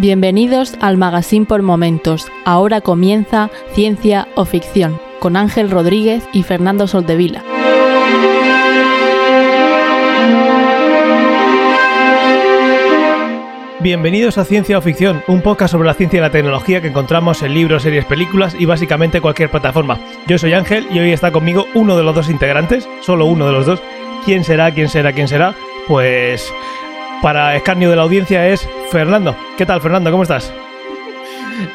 Bienvenidos al Magazine por Momentos. Ahora comienza Ciencia o Ficción con Ángel Rodríguez y Fernando Soldevila. Bienvenidos a Ciencia o Ficción, un podcast sobre la ciencia y la tecnología que encontramos en libros, series, películas y básicamente cualquier plataforma. Yo soy Ángel y hoy está conmigo uno de los dos integrantes, solo uno de los dos. ¿Quién será? ¿Quién será? ¿Quién será? Pues para escarnio de la audiencia es Fernando. ¿Qué tal, Fernando? ¿Cómo estás?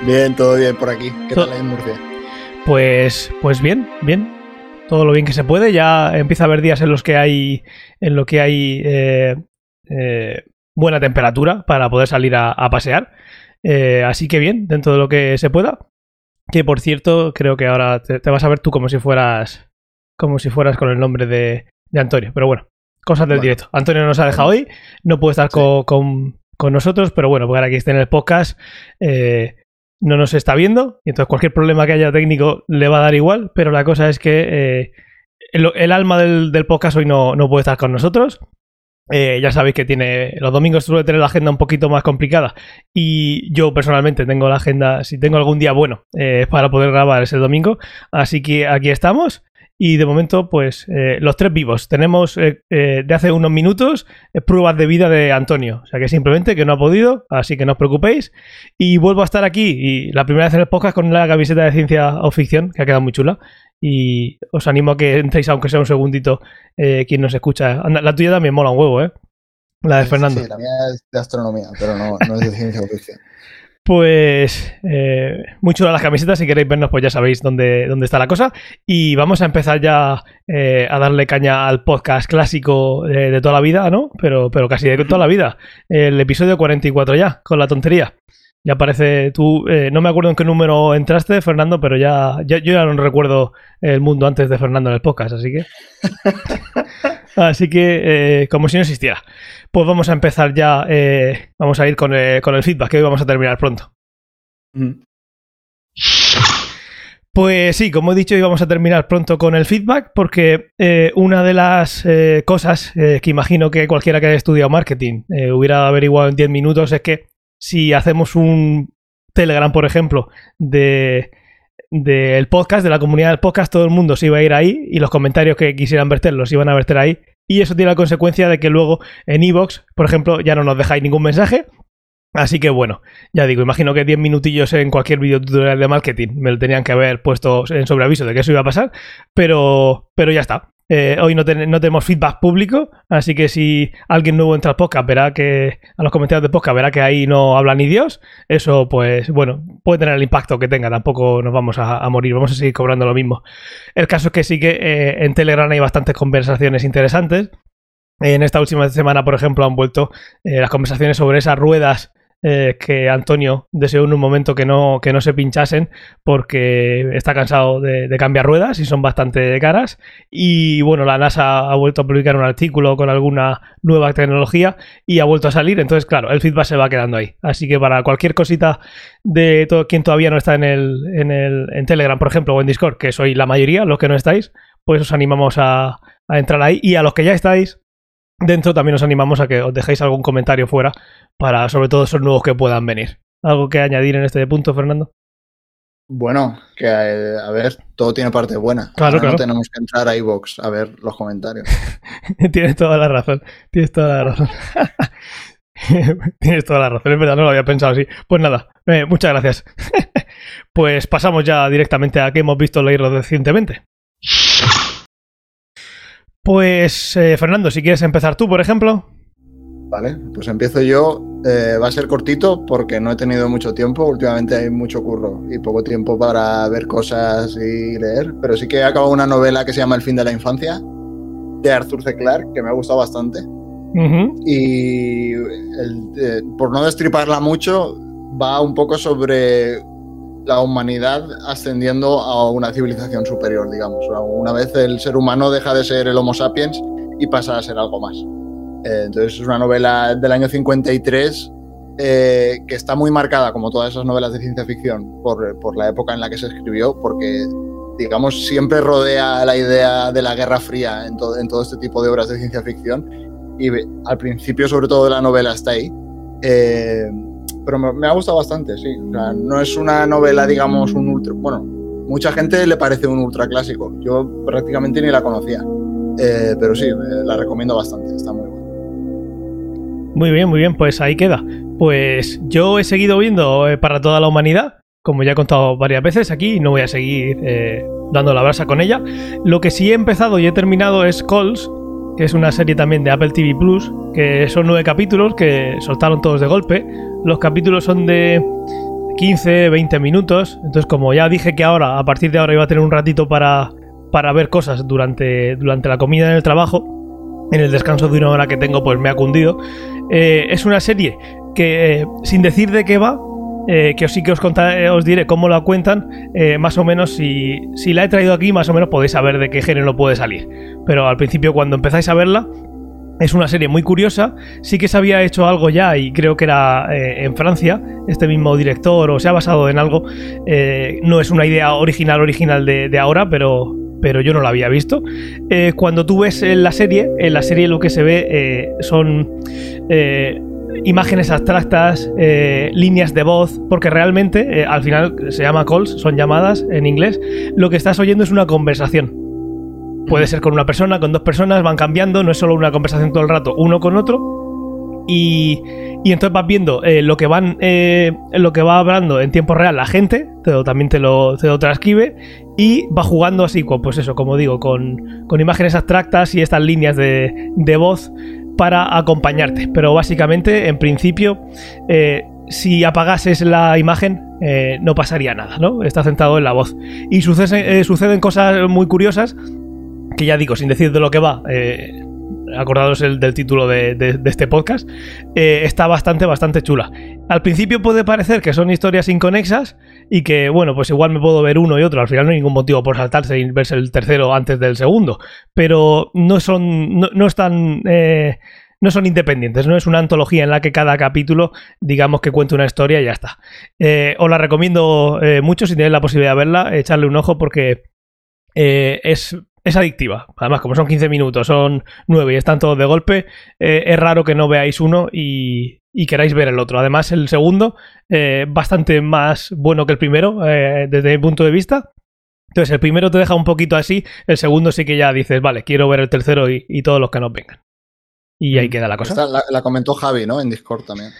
Bien, todo bien por aquí. ¿Qué tal en Murcia? Pues, pues bien, bien. Todo lo bien que se puede. Ya empieza a haber días en los que hay, en lo que hay eh, eh, buena temperatura para poder salir a, pasear. Eh, así que bien, dentro de lo que se pueda. Que por cierto, creo que ahora te, vas a ver tú como si fueras, como si fueras con el nombre de, de Antonio. Pero bueno, Cosas del directo. Antonio nos ha dejado hoy, no puede estar con, nosotros, pero bueno, porque ahora que esté en el podcast eh, no nos está viendo, y entonces cualquier problema que haya técnico le va a dar igual, pero la cosa es que eh, el, alma del, podcast hoy no, puede estar con nosotros. Eh, ya sabéis que tiene los domingos suele tener la agenda un poquito más complicada y yo personalmente tengo la agenda, si tengo algún día bueno para poder grabar ese domingo, así que aquí estamos y de momento, pues eh, los tres vivos. Tenemos eh, eh, de hace unos minutos pruebas de vida de Antonio. O sea que simplemente que no ha podido, así que no os preocupéis. Y vuelvo a estar aquí. Y la primera vez en el podcast con la camiseta de ciencia o ficción, que ha quedado muy chula. Y os animo a que entréis, aunque sea un segundito, quien nos escucha. la tuya también mola un huevo, ¿eh? La de Fernando. Sí, la mía es de astronomía, pero no, no es de ciencia o ficción. Pues eh, mucho de las camisetas, si queréis vernos, pues ya sabéis dónde, dónde está la cosa. Y vamos a empezar ya eh, a darle caña al podcast clásico de, toda la vida, ¿no? Pero, pero casi de toda la vida. El episodio 44 ya, con la tontería. Ya parece tú, eh, no me acuerdo en qué número entraste, Fernando, pero ya, yo ya no recuerdo el mundo antes de Fernando en el podcast, así que... así que, eh, como si no existiera. Pues vamos a empezar ya, eh, vamos a ir con, el feedback, que hoy vamos a terminar pronto. Mm. Pues sí, como he dicho, íbamos a terminar pronto con el feedback porque eh, una de las eh, cosas que imagino que cualquiera que haya estudiado marketing hubiera averiguado en 10 minutos es que si hacemos un Telegram, por ejemplo, de del podcast, de la comunidad del podcast, todo el mundo se iba a ir ahí y los comentarios que quisieran verter los iban a verter ahí y eso tiene la consecuencia de que luego en Evox, por ejemplo, ya no nos dejáis ningún mensaje. Así que bueno, ya digo, imagino que 10 minutillos en cualquier video tutorial de marketing me lo tenían que haber puesto en sobreaviso de que eso iba a pasar, pero, pero ya está. Eh, hoy no, tenemos feedback público, así que si alguien nuevo entra al podcast, verá que a los comentarios de podcast verá que ahí no habla ni Dios. Eso, pues, bueno, puede tener el impacto que tenga. Tampoco nos vamos a, morir, vamos a seguir cobrando lo mismo. El caso es que sí que eh, en Telegram hay bastantes conversaciones interesantes. En esta última semana, por ejemplo, han vuelto eh, las conversaciones sobre esas ruedas eh, que Antonio deseó en un momento que no, que no se pinchasen porque está cansado de, cambiar ruedas y son bastante caras. Y bueno, la NASA ha vuelto a publicar un artículo con alguna nueva tecnología y ha vuelto a salir. Entonces, claro, el feedback se va quedando ahí. Así que para cualquier cosita de todo, quien todavía no está en el, en el en Telegram, por ejemplo, o en Discord, que soy la mayoría, los que no estáis, pues os animamos a, a entrar ahí. Y a los que ya estáis, Dentro también os animamos a que os dejéis algún comentario fuera para sobre todo esos nuevos que puedan venir. ¿Algo que añadir en este punto, Fernando? Bueno, que eh, a ver, todo tiene parte buena. Claro, claro. No tenemos que entrar a iVoox a ver los comentarios. tienes toda la razón. Tienes toda la razón. tienes toda la razón. Es verdad, no lo había pensado así. Pues nada, eh, muchas gracias. pues pasamos ya directamente a que hemos visto leerlo recientemente. Pues, eh, Fernando, si quieres empezar tú, por ejemplo. Vale, pues empiezo yo. Eh, va a ser cortito porque no he tenido mucho tiempo. Últimamente hay mucho curro y poco tiempo para ver cosas y leer. Pero sí que he acabado una novela que se llama El fin de la infancia, de Arthur C. Clarke, que me ha gustado bastante. Y eh, por no destriparla mucho, va un poco sobre la humanidad ascendiendo a una civilización superior, digamos. Una vez el ser humano deja de ser el Homo sapiens y pasa a ser algo más. Eh, entonces es una novela del año 53 eh, que está muy marcada, como todas esas novelas de ciencia ficción, por, por, la época en la que se escribió, porque, digamos, siempre rodea la idea de la Guerra Fría en, en todo este tipo de obras de ciencia ficción. Y al principio, sobre todo, de la novela está ahí. Eh, pero me, ha gustado bastante, sí. O sea, no es una novela, digamos, un ultra. Bueno, mucha gente le parece un ultra clásico. Yo prácticamente ni la conocía. Eh, pero sí, la recomiendo bastante, está muy buena. Muy bien, muy bien, pues ahí queda. Pues yo he seguido viendo eh, para toda la humanidad, como ya he contado varias veces aquí, no voy a seguir eh, dando la brasa con ella. Lo que sí he empezado y he terminado es Calls, que es una serie también de Apple TV Plus, que son nueve capítulos que soltaron todos de golpe. Los capítulos son de 15, 20 minutos. Entonces, como ya dije que ahora, a partir de ahora iba a tener un ratito para, para ver cosas durante, durante la comida en el trabajo, en el descanso de una hora que tengo, pues me ha cundido. Eh, es una serie que, eh, sin decir de qué va, eh, que os sí que os, contaré, os diré cómo la cuentan, eh, más o menos si, si la he traído aquí, más o menos podéis saber de qué género puede salir. Pero al principio, cuando empezáis a verla, es una serie muy curiosa. Sí que se había hecho algo ya, y creo que era eh, en Francia, este mismo director, o se ha basado en algo. Eh, no es una idea original, original de, de ahora, pero, pero yo no la había visto. Eh, cuando tú ves la serie, en la serie lo que se ve eh, son eh, imágenes abstractas, eh, líneas de voz, porque realmente eh, al final se llama calls, son llamadas en inglés. Lo que estás oyendo es una conversación. Puede ser con una persona, con dos personas, van cambiando, no es solo una conversación todo el rato, uno con otro. Y, y entonces vas viendo eh, lo que van lo que va hablando en tiempo real la gente, te lo- también te lo, te lo transcribe, y va jugando así, con, pues eso, como digo, con, con imágenes abstractas y estas líneas de, de voz para acompañarte. Pero básicamente, en principio, eh, si apagases la imagen, eh, no pasaría nada, ¿no? Está centrado en la voz. Y eh, suceden cosas muy curiosas que ya digo, sin decir de lo que va, acordados el, del título de, de- este podcast, está bastante, bastante chula. Al principio puede parecer que son historias inconexas y que, bueno, pues igual me puedo ver uno y otro, al final no hay ningún motivo por saltarse y verse el tercero antes del segundo, pero no son, no, no están... eh, no son independientes, no es una antología en la que cada capítulo, digamos que cuente una historia y ya está. Eh, os la recomiendo eh, mucho si tenéis la posibilidad de verla, echarle un ojo porque es, es adictiva. Además, como son 15 minutos, son 9 y están todos de golpe, es raro que no veáis uno y, y queráis ver el otro. Además, el segundo, eh, bastante más bueno que el primero, eh, desde mi punto de vista. Entonces, el primero te deja un poquito así, el segundo sí que ya dices, vale, quiero ver el tercero y, y todos los que nos vengan. Y ahí queda la cosa. Esta la, la comentó Javi, ¿no? En Discord también.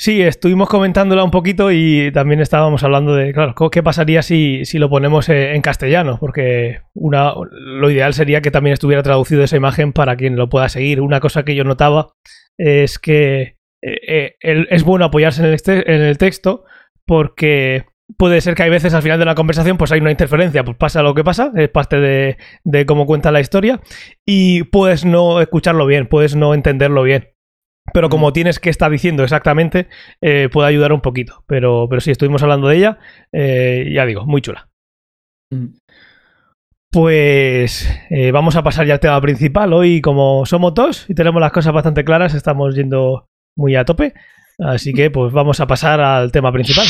Sí, estuvimos comentándola un poquito y también estábamos hablando de, claro, qué pasaría si, si lo ponemos eh, en castellano, porque una, lo ideal sería que también estuviera traducido esa imagen para quien lo pueda seguir. Una cosa que yo notaba es que eh, eh, es bueno apoyarse en el, en el texto porque puede ser que hay veces al final de la conversación pues hay una interferencia, pues pasa lo que pasa, es parte de, de cómo cuenta la historia y puedes no escucharlo bien, puedes no entenderlo bien. Pero como tienes que estar diciendo exactamente, eh, puede ayudar un poquito. Pero, pero sí, estuvimos hablando de ella. eh, ya digo, muy chula. Pues eh, vamos a pasar ya al tema principal. Hoy, como somos dos y tenemos las cosas bastante claras, estamos yendo muy a tope. Así que, pues vamos a pasar al tema principal.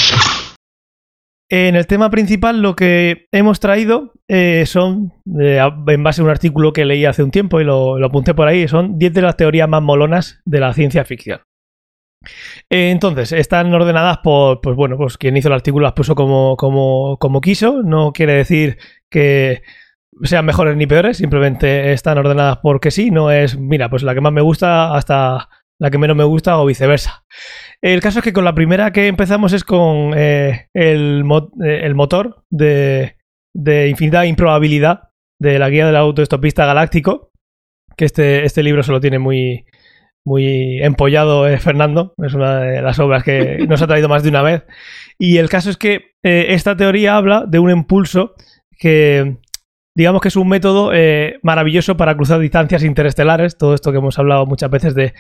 En el tema principal lo que hemos traído eh, son, eh, en base a un artículo que leí hace un tiempo y lo, lo apunté por ahí, son 10 de las teorías más molonas de la ciencia ficción. Eh, entonces, están ordenadas por, pues bueno, pues quien hizo el artículo las puso como, como, como quiso. No quiere decir que sean mejores ni peores, simplemente están ordenadas porque sí, no es, mira, pues la que más me gusta hasta la que menos me gusta o viceversa. El caso es que con la primera que empezamos es con eh, el, mo- eh, el motor de, de infinita improbabilidad de la guía del autoestopista galáctico, que este, este libro se lo tiene muy, muy empollado eh, Fernando, es una de las obras que nos ha traído más de una vez. Y el caso es que eh, esta teoría habla de un impulso que digamos que es un método eh, maravilloso para cruzar distancias interestelares, todo esto que hemos hablado muchas veces de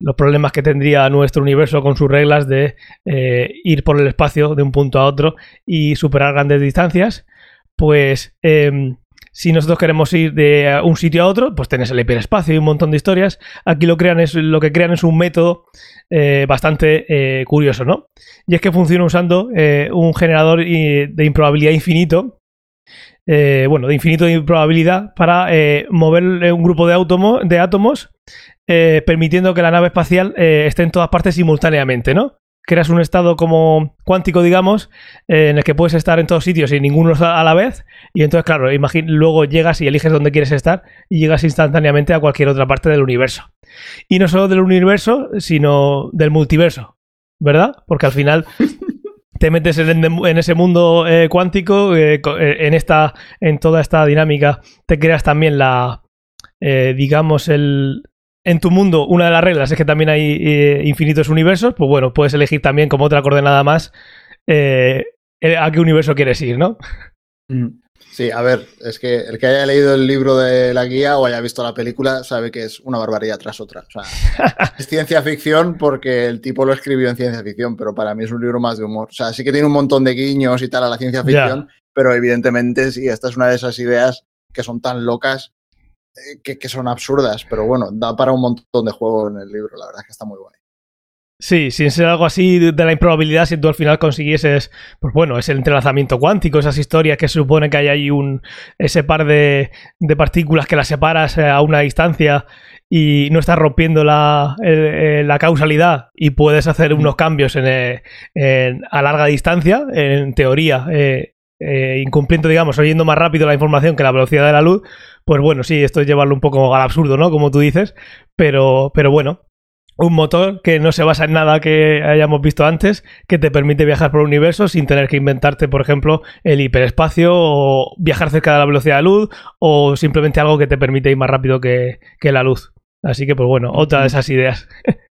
los problemas que tendría nuestro universo con sus reglas de eh, ir por el espacio de un punto a otro y superar grandes distancias, pues eh, si nosotros queremos ir de un sitio a otro, pues tenés el hiperespacio y un montón de historias. Aquí lo, crean es, lo que crean es un método eh, bastante curioso, ¿no? Y es que funciona usando un generador de improbabilidad infinito. Eh, bueno, de infinito de improbabilidad para eh, mover eh, un grupo de, átomo- de átomos eh, permitiendo que la nave espacial eh, esté en todas partes simultáneamente, ¿no? creas un estado como cuántico, digamos, en el que puedes estar en todos sitios y ninguno a la vez. Y entonces, claro, luego llegas y eliges dónde quieres estar y llegas instantáneamente a cualquier otra parte del universo. Y no solo del universo, sino del multiverso, ¿verdad? Porque al final te metes en, ese mundo eh, cuántico, eh, en, esta, en toda esta dinámica, te creas también la, digamos, el, en tu mundo una de las reglas es que también hay eh, infinitos universos, pues bueno, puedes elegir también como otra coordenada más eh, eh, a qué universo quieres ir, ¿no? Mm. Sí, a ver, es que el que haya leído el libro de la guía o haya visto la película sabe que es una barbaridad tras otra. O sea, es ciencia ficción porque el tipo lo escribió en ciencia ficción, pero para mí es un libro más de humor. O sea, sí que tiene un montón de guiños y tal a la ciencia ficción, pero evidentemente sí, esta es una de esas ideas que son tan locas eh, que, son absurdas, pero bueno, da para un montón de juego en el libro, la verdad es que está muy guay. Sí, sin ser algo así de la improbabilidad, si tú al final consiguieses, pues bueno, ese entrelazamiento cuántico, esas historias que se supone que hay ahí un, ese par de, de partículas que las separas a una distancia y no estás rompiendo la, la causalidad y puedes hacer unos cambios en, a larga distancia, en teoría, eh, eh, incumpliendo, digamos, oyendo más rápido la información que la velocidad de la luz, pues bueno, sí, esto es llevarlo un poco al absurdo, ¿no? Como tú dices, pero, pero bueno, un motor que no se basa en nada que hayamos visto antes, que te permite viajar por el universo sin tener que inventarte, por ejemplo, el hiperespacio o viajar cerca de la velocidad de la luz o simplemente algo que te permite ir más rápido que, que la luz. Así que, pues bueno, otra de esas ideas.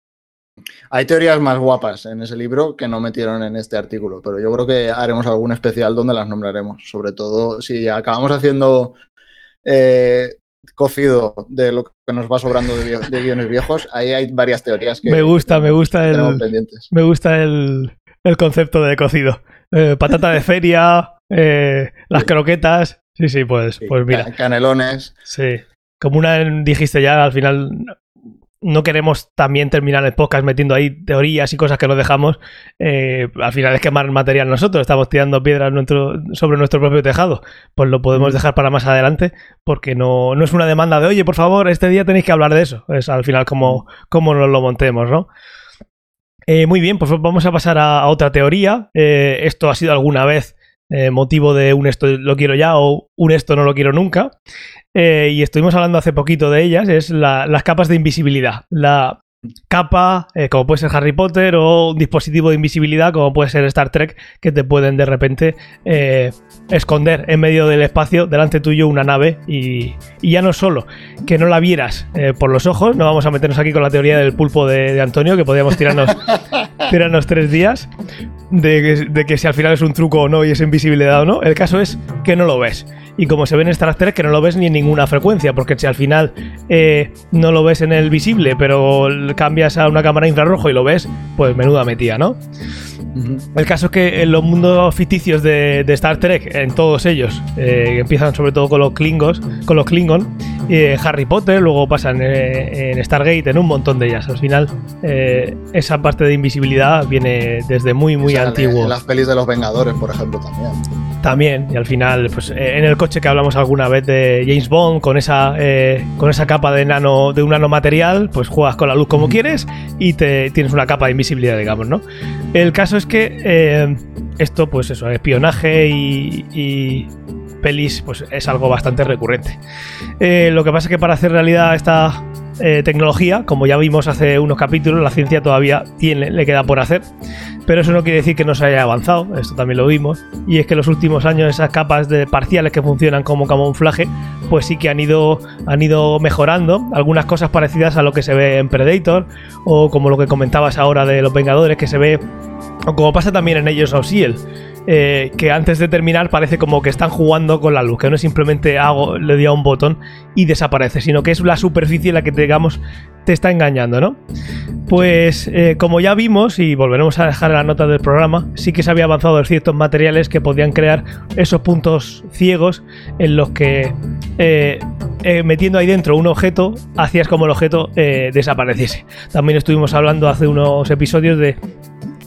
Hay teorías más guapas en ese libro que no metieron en este artículo, pero yo creo que haremos algún especial donde las nombraremos. Sobre todo si acabamos haciendo eh, cocido de lo que nos va sobrando de, guiones viejos, ahí hay varias teorías que me gusta, me gusta el me gusta el, concepto de cocido. Eh, patata de feria, eh, las croquetas, sí, sí, pues, pues mira. Canelones. Sí. Como una dijiste ya, al final no queremos también terminar el podcast metiendo ahí teorías y cosas que nos dejamos. Eh, al final es quemar material nosotros, estamos tirando piedras sobre nuestro propio tejado. Pues lo podemos mm. dejar para más adelante porque no, no, es una demanda de, oye, por favor, este día tenéis que hablar de eso. Es al final como, mm. como nos lo montemos, ¿no? Eh, muy bien, pues vamos a pasar a, otra teoría. Eh, esto ha sido alguna vez motivo de un esto lo quiero ya o un esto no lo quiero nunca. Eh, y estuvimos hablando hace poquito de ellas, es las capas de invisibilidad. La capa, eh, como puede ser Harry Potter, o un dispositivo de invisibilidad, como puede ser Star Trek, que te pueden de repente eh, esconder en medio del espacio delante tuyo una nave y, ya no solo. Que no la vieras por los ojos, no vamos a meternos aquí con la teoría del pulpo de, Antonio, que podríamos tirarnos, tirarnos tres días, de, de que si al final es un truco o no y es invisibilidad o no, el caso es que no lo ves y como se ve en Star Trek que no lo ves ni en ninguna frecuencia, porque si al final eh, no lo ves en el visible, pero cambias a una cámara infrarrojo y lo ves, pues menuda metía, ¿no? El caso es que en los mundos ficticios de, Star Trek, en todos ellos, eh, empiezan sobre todo con los Klingons, con los Klingon, eh, Harry Potter, luego pasan en Stargate, en un montón de ellas. Al final, esa parte de invisibilidad viene desde muy, muy antiguo. En las pelis de los Vengadores, por ejemplo, también. También, y al final, pues en el coche que hablamos alguna vez de James Bond, con esa, eh, con esa capa de nano, de un nanomaterial, pues juegas con la luz como quieres y te tienes una capa de invisibilidad, digamos, ¿no? El caso es que eh, esto, pues eso, espionaje y, pelis, pues es algo bastante recurrente. Eh, lo que pasa es que para hacer realidad esta tecnología, como ya vimos hace unos capítulos, la ciencia todavía tiene, le queda por hacer. Pero eso no quiere decir que no se haya avanzado, esto también lo vimos. Y es que en los últimos años esas capas de parciales que funcionan como camuflaje, pues sí que han ido, han ido mejorando. Algunas cosas parecidas a lo que se ve en Predator, o como lo que comentabas ahora de los Vengadores, que se ve, o como pasa también en ellos of Shield eh, que antes de terminar parece como que están jugando con la luz, que no es simplemente hago, le doy a un botón y desaparece, sino que es la superficie la que digamos te está engañando, ¿no? Pues eh, como ya vimos, y volveremos a dejar la nota del programa, sí que se había avanzado en ciertos materiales que podían crear esos puntos ciegos en los que eh, metiendo ahí dentro un objeto, hacías como el objeto desapareciese. También estuvimos hablando hace unos episodios de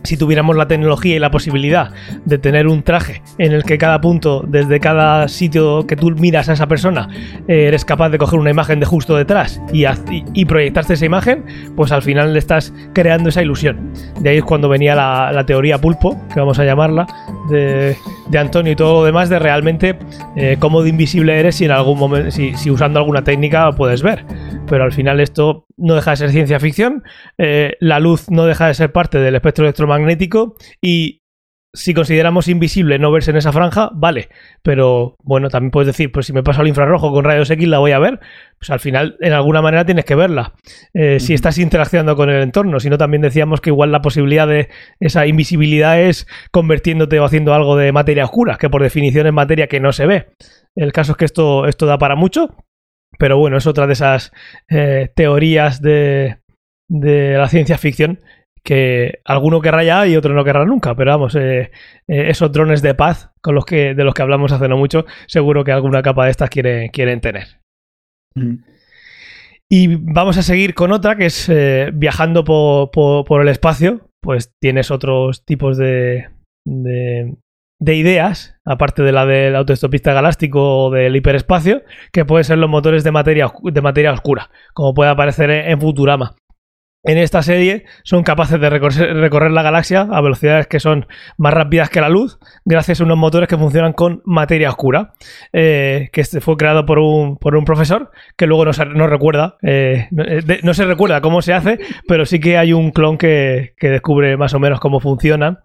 si tuviéramos la tecnología y la posibilidad de tener un traje en el que cada punto, desde cada sitio que tú miras a esa persona, eh, eres capaz de coger una imagen de justo detrás y, y, proyectarte esa imagen, pues al final le estás creando esa ilusión. De ahí es cuando venía la, teoría pulpo, que vamos a llamarla, de, Antonio y todo lo demás, de realmente eh, cómo de invisible eres si en algún momento, si, si usando alguna técnica puedes ver. Pero al final esto no deja de ser ciencia ficción, eh, la luz no deja de ser parte del espectro electromagnético y si consideramos invisible no verse en esa franja, vale, pero bueno, también puedes decir, pues si me paso al infrarrojo con rayos X la voy a ver, pues al final en alguna manera tienes que verla. Eh, si estás interaccionando con el entorno, si no también decíamos que igual la posibilidad de esa invisibilidad es convirtiéndote o haciendo algo de materia oscura, que por definición es materia que no se ve. El caso es que esto, esto da para mucho pero bueno, es otra de esas eh, teorías de, de, la ciencia ficción que alguno querrá ya y otro no querrá nunca. Pero vamos, eh, eh, esos drones de paz con los que, de los que hablamos hace no mucho, seguro que alguna capa de estas quiere, quieren tener. Y vamos a seguir con otra que es viajando por, por, el espacio. Pues tienes otros tipos de, de ideas, aparte de la del autoestopista galáctico o del hiperespacio, que pueden ser los motores de materia, de materia oscura, como puede aparecer en Futurama. En esta serie son capaces de recorrer, la galaxia a velocidades que son más rápidas que la luz, gracias a unos motores que funcionan con materia oscura, eh, que este fue creado por un, por un profesor que luego no, se, recuerda, eh, eh, no, se recuerda cómo se hace, pero sí que hay un clon que, descubre más o menos cómo funciona.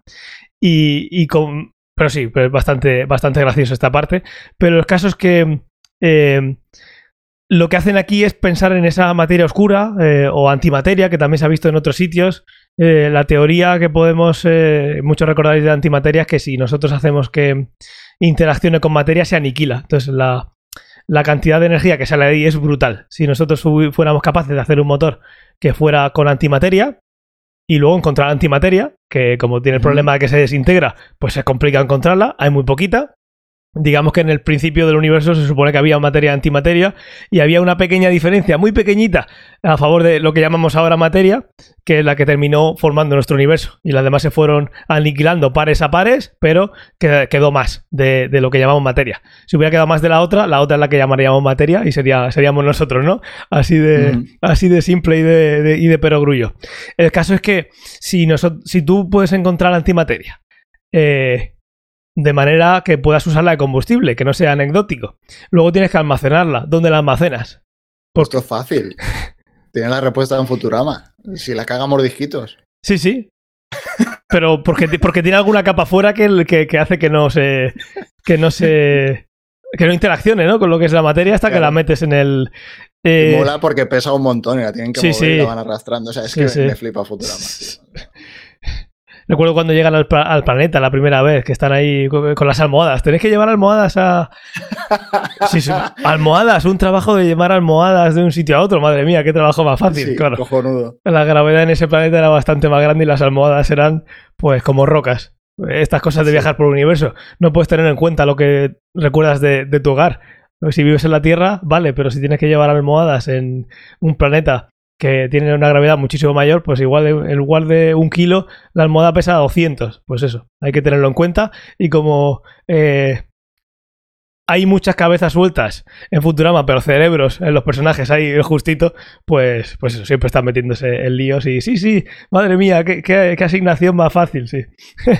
Y, y, con, pero sí, pues bastante, bastante gracioso esta parte. Pero el caso es que eh, lo que hacen aquí es pensar en esa materia oscura eh, o antimateria, que también se ha visto en otros sitios. Eh, la teoría que podemos, muchos recordaréis de antimateria, es que si nosotros hacemos que interaccione con materia, se aniquila. Entonces la, la cantidad de energía que sale ahí es brutal. Si nosotros fuéramos capaces de hacer un motor que fuera con antimateria, y luego encontrar antimateria, que como tiene el problema de que se desintegra, pues se complica encontrarla, hay muy poquita, Digamos que en el principio del universo se supone que había materia antimateria y había una pequeña diferencia, muy pequeñita, a favor de lo que llamamos ahora materia, que es la que terminó formando nuestro universo. Y las demás se fueron aniquilando pares a pares, pero quedó más de, lo que llamamos materia. Si hubiera quedado más de la otra, la otra es la que llamaríamos materia y sería, seríamos nosotros, ¿no? Así de, así de simple y de, y de perogrullo. El caso es que si, si tú puedes encontrar antimateria, eh, de manera que puedas usarla de combustible, que no sea anecdótico. Luego tienes que almacenarla. ¿Dónde la almacenas? Pues esto es fácil. Tiene la respuesta en Futurama. Si la caga mordisquitos. Sí, sí. Pero porque, porque tiene alguna capa fuera que, que, hace que no se. que no se. que no interaccione, ¿no? Con lo que es la materia hasta que la metes en el. Eh... Mola porque pesa un montón y la tienen que mover y la van arrastrando. O sea, es que me, flipa Futurama. Recuerdo cuando llegan al, planeta la primera vez, que están ahí con, las almohadas. Tenéis que llevar almohadas a. Sí, almohadas, un trabajo de llevar almohadas de un sitio a otro. Madre mía, qué trabajo más fácil. claro. La gravedad en ese planeta era bastante más grande y las almohadas eran, pues, como rocas. Estas cosas de viajar por el universo. No puedes tener en cuenta lo que recuerdas de, de tu hogar. Si vives en la Tierra, vale, pero si tienes que llevar almohadas en un planeta que tiene una gravedad muchísimo mayor, pues igual de, de un kilo, la almohada pesa 200. Pues eso, hay que tenerlo en cuenta. Y como eh, hay muchas cabezas sueltas en Futurama, pero cerebros en los personajes ahí justito, pues, pues eso, siempre están metiéndose en líos y sí, sí, madre mía, qué, qué asignación más fácil, sí.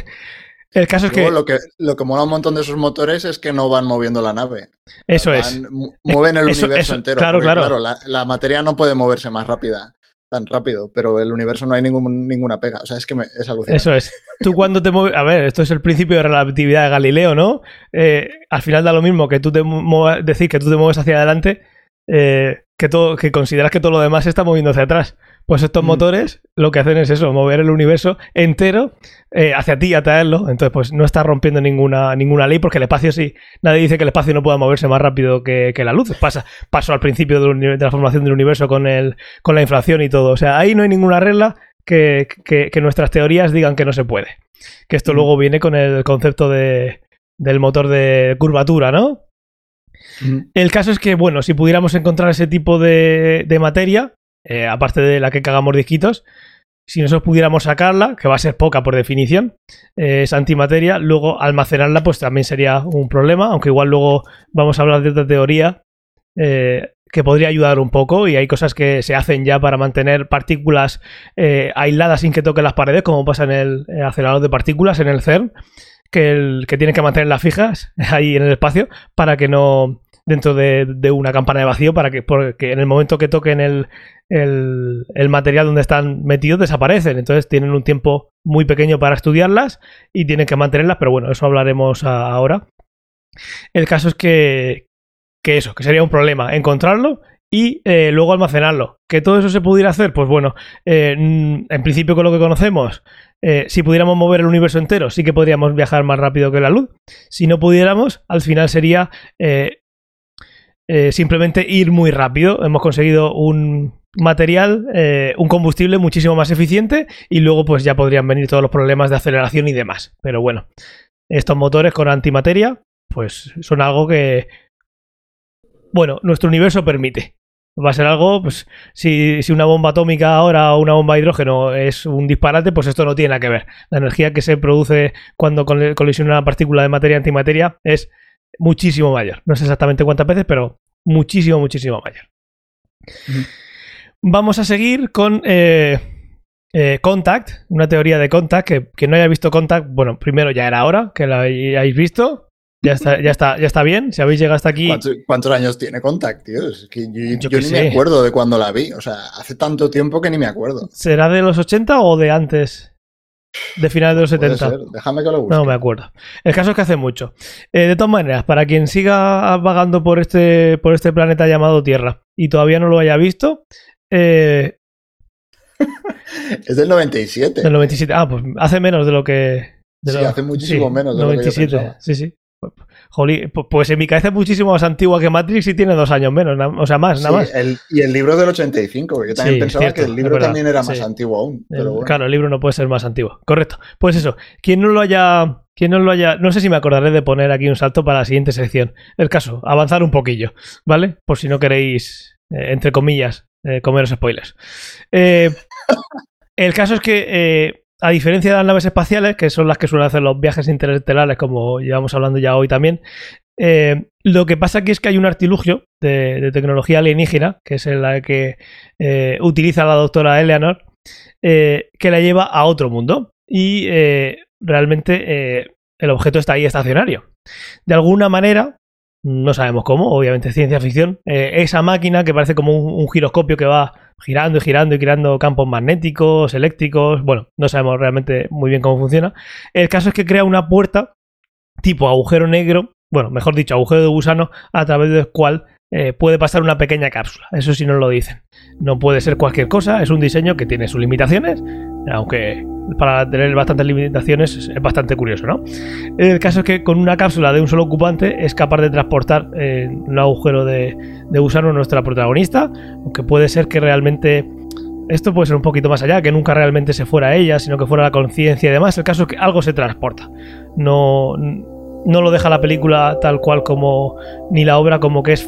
El caso es que... Lo, que... lo que mola un montón de esos motores es que no van moviendo la nave. Eso es. Mueven el universo entero. Claro, claro. la, materia no puede moverse más rápida, tan rápido, pero el universo no hay ningún, ninguna pega. O sea, es que es alucinante. Eso es. Tú cuando te mueves... A ver, esto es el principio de relatividad de Galileo, ¿no? Eh, al final da lo mismo que tú te muevas, decir que tú te mueves hacia adelante, eh, que, todo, que consideras que todo lo demás se está moviendo hacia atrás. Pues estos mm. motores lo que hacen es eso, mover el universo entero eh, hacia ti, a traerlo. Entonces, pues no está rompiendo ninguna, ninguna ley, porque el espacio sí. Nadie dice que el espacio no pueda moverse más rápido que, la luz. Pasa, pasó al principio de, la formación del universo con, el, con la inflación y todo. O sea, ahí no hay ninguna regla que, nuestras teorías digan que no se puede. Que esto mm. luego viene con el concepto de, del motor de curvatura, ¿no? Mm. El caso es que, bueno, si pudiéramos encontrar ese tipo de, de materia, eh, aparte de la que cagamos disquitos, si nosotros pudiéramos sacarla, que va a ser poca por definición, eh, es antimateria, luego almacenarla pues también sería un problema, aunque igual luego vamos a hablar de otra teoría eh, que podría ayudar un poco y hay cosas que se hacen ya para mantener partículas aisladas sin que toquen las paredes, como pasa en el acelerador de partículas, en el CERN, que, el, que tiene que mantenerlas fijas ahí en el espacio para que no dentro de, una campana de vacío para que porque en el momento que toquen el, el, material donde están metidos desaparecen. Entonces tienen un tiempo muy pequeño para estudiarlas y tienen que mantenerlas, pero bueno, eso hablaremos ahora. El caso es que, que eso, que sería un problema encontrarlo y eh, luego almacenarlo. ¿Que todo eso se pudiera hacer? Pues bueno, eh, en principio con lo que conocemos, eh, si pudiéramos mover el universo entero, sí que podríamos viajar más rápido que la luz. Si no pudiéramos, al final sería simplemente ir muy rápido. Hemos conseguido un material, un combustible muchísimo más eficiente y luego pues ya podrían venir todos los problemas de aceleración y demás. Pero bueno, estos motores con antimateria pues son algo que bueno, nuestro universo permite. Va a ser algo, pues, si, una bomba atómica ahora o una bomba de hidrógeno es un disparate, pues esto no tiene nada que ver. La energía que se produce cuando colisiona una partícula de materia antimateria es muchísimo mayor. No sé exactamente cuántas veces, pero muchísimo, muchísimo mayor. Vamos a seguir con eh, eh, Contact, una teoría de Contact, que, que no haya visto Contact, bueno, primero ya era hora que la hayáis visto, ya está, ya está, ya está bien. Si habéis llegado hasta aquí. ¿Cuántos, años tiene Contact, tío? que yo, ni me acuerdo de cuando la vi. O sea, hace tanto tiempo que ni me acuerdo. ¿Será de los 80 o de antes? De finales de los 70. Déjame que lo busque. No me acuerdo. El caso es que hace mucho. Eh, de todas maneras, para quien siga vagando por este, por este planeta llamado Tierra y todavía no lo haya visto, eh, es del 97. Del 97. Ah, pues hace menos de lo que. sí, hace muchísimo menos de 97. lo que yo Sí, sí. Jolí, pues en mi cabeza es muchísimo más antigua que Matrix y tiene dos años menos, o sea, más, nada más. y el libro del 85, yo también pensaba que el libro también era más antiguo aún. Claro, el libro no puede ser más antiguo. Correcto. Pues eso, quien no lo haya. Quien no lo haya. No sé si me acordaré de poner aquí un salto para la siguiente sección. El caso, avanzar un poquillo, ¿vale? Por si no queréis, eh, entre comillas, eh, comeros spoilers. Eh, el caso es que a diferencia de las naves espaciales, que son las que suelen hacer los viajes interestelares, como llevamos hablando ya hoy también, eh, lo que pasa aquí es que hay un artilugio de, tecnología alienígena, que es la que eh, utiliza la doctora Eleanor, eh, que la lleva a otro mundo. Y realmente el objeto está ahí estacionario. De alguna manera, no sabemos cómo, obviamente ciencia ficción, esa máquina que parece como un giroscopio que va girando y girando y creando campos magnéticos, eléctricos. Bueno, no sabemos realmente muy bien cómo funciona. El caso es que crea una puerta tipo agujero negro, bueno, mejor dicho, agujero de gusano, a través del cual eh, puede pasar una pequeña cápsula. Eso sí nos lo dicen. No puede ser cualquier cosa, es un diseño que tiene sus limitaciones, aunque para tener bastantes limitaciones es bastante curioso, ¿no? El caso es que con una cápsula de un solo ocupante es capaz de transportar eh, un agujero de, de gusano a nuestra protagonista, aunque puede ser que realmente esto puede ser un poquito más allá, que nunca realmente se fuera ella, sino que fuera la conciencia y demás. El caso es que algo se transporta. No, no lo deja la película tal cual como ni la obra como que es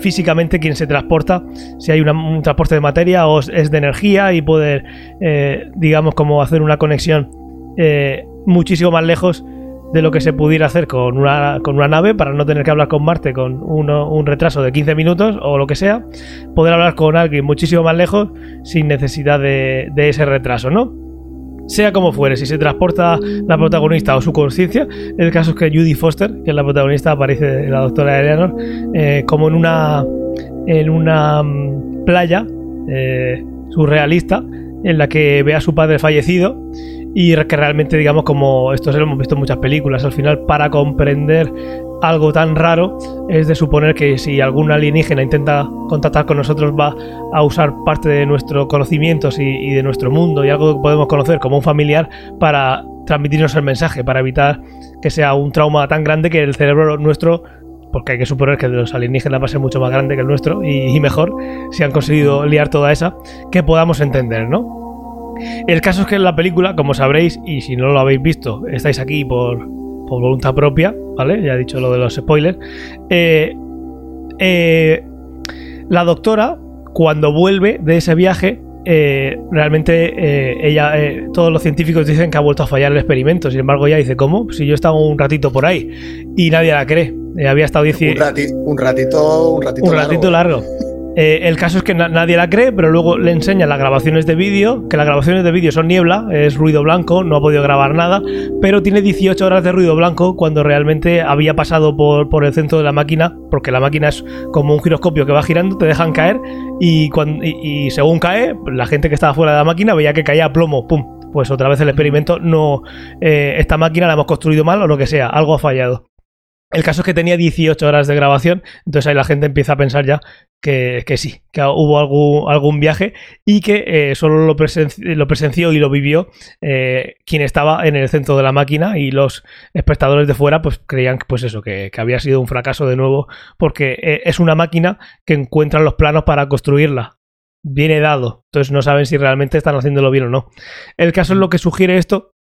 físicamente quien se transporta, si hay un transporte de materia o es de energía y poder, eh, digamos, como hacer una conexión eh, muchísimo más lejos de lo que se pudiera hacer con una, con una nave para no tener que hablar con Marte con un retraso de 15 minutos o lo que sea, poder hablar con alguien muchísimo más lejos sin necesidad de ese retraso, ¿no? Sea como fuere, si se transporta la protagonista o su conciencia, el caso es que Judy Foster, que es la protagonista, aparece la doctora Eleanor, eh, como en una, en una mm, playa eh, surrealista en la que ve a su padre fallecido y que realmente, digamos, como esto se lo hemos visto en muchas películas, al final para comprender algo tan raro es de suponer que si algún alienígena intenta contactar con nosotros va a usar parte de nuestros conocimientos y, de nuestro mundo y algo que podemos conocer como un familiar para transmitirnos el mensaje, para evitar que sea un trauma tan grande que el cerebro nuestro porque hay que suponer que los alienígenas va a ser mucho más grande que el nuestro y, y mejor si han conseguido liar toda esa que podamos entender, ¿no? El caso es que en la película, como sabréis, y si no lo habéis visto, estáis aquí por, voluntad propia, ¿vale? Ya he dicho lo de los spoilers. Eh, eh, la doctora, cuando vuelve de ese viaje, eh, realmente ella, todos los científicos dicen que ha vuelto a fallar el experimento. Sin embargo, ella dice, ¿cómo? Si yo estaba un ratito por ahí y nadie la cree. había estado un, ratito, un ratito, un ratito, largo. Eh, el caso es que nadie la cree, pero luego le enseñan las grabaciones de vídeo, que las grabaciones de vídeo son niebla, es ruido blanco, no ha podido grabar nada, pero tiene 18 horas de ruido blanco cuando realmente había pasado por, el centro de la máquina, porque la máquina es como un giroscopio que va girando, te dejan caer y, cuando, y, según cae, la gente que estaba fuera de la máquina veía que caía plomo, ¡pum! Pues otra vez el experimento no... Eh, esta máquina la hemos construido mal o lo que sea, algo ha fallado. El caso es que tenía 18 horas de grabación, entonces ahí la gente empieza a pensar ya que, sí, que hubo algún, viaje y que eh, solo lo, presenció y lo vivió eh, quien estaba en el centro de la máquina y los espectadores de fuera pues creían pues eso, que, había sido un fracaso de nuevo porque eh, es una máquina que encuentra los planos para construirla. Viene dado, entonces no saben si realmente están haciéndolo bien o no. El caso es lo que sugiere esto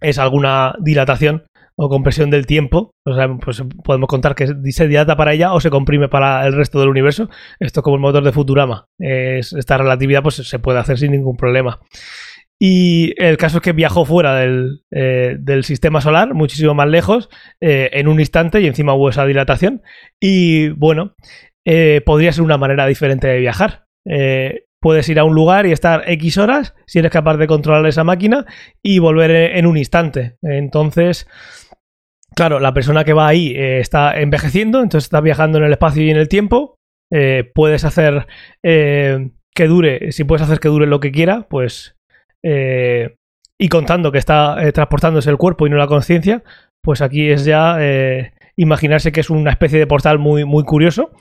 es alguna dilatación o compresión del tiempo. O sea, pues podemos contar que se dilata para ella o se comprime para el resto del universo. Esto como el motor de Futurama. Es, esta relatividad pues se puede hacer sin ningún problema. Y el caso es que viajó fuera del, eh, sistema solar, muchísimo más lejos, eh, en un instante y encima hubo esa dilatación. Y bueno, eh, podría ser una manera diferente de viajar. puedes ir a un lugar y estar X horas si eres capaz de controlar esa máquina y volver en un instante. Entonces, Claro, la persona que va ahí eh, está envejeciendo, entonces está viajando en el espacio y en el tiempo. Eh, puedes hacer eh, que dure, si puedes hacer que dure lo que quiera, pues. y contando que está transportándose el cuerpo y no la conciencia, pues aquí es ya imaginarse que es una especie de portal muy, muy curioso.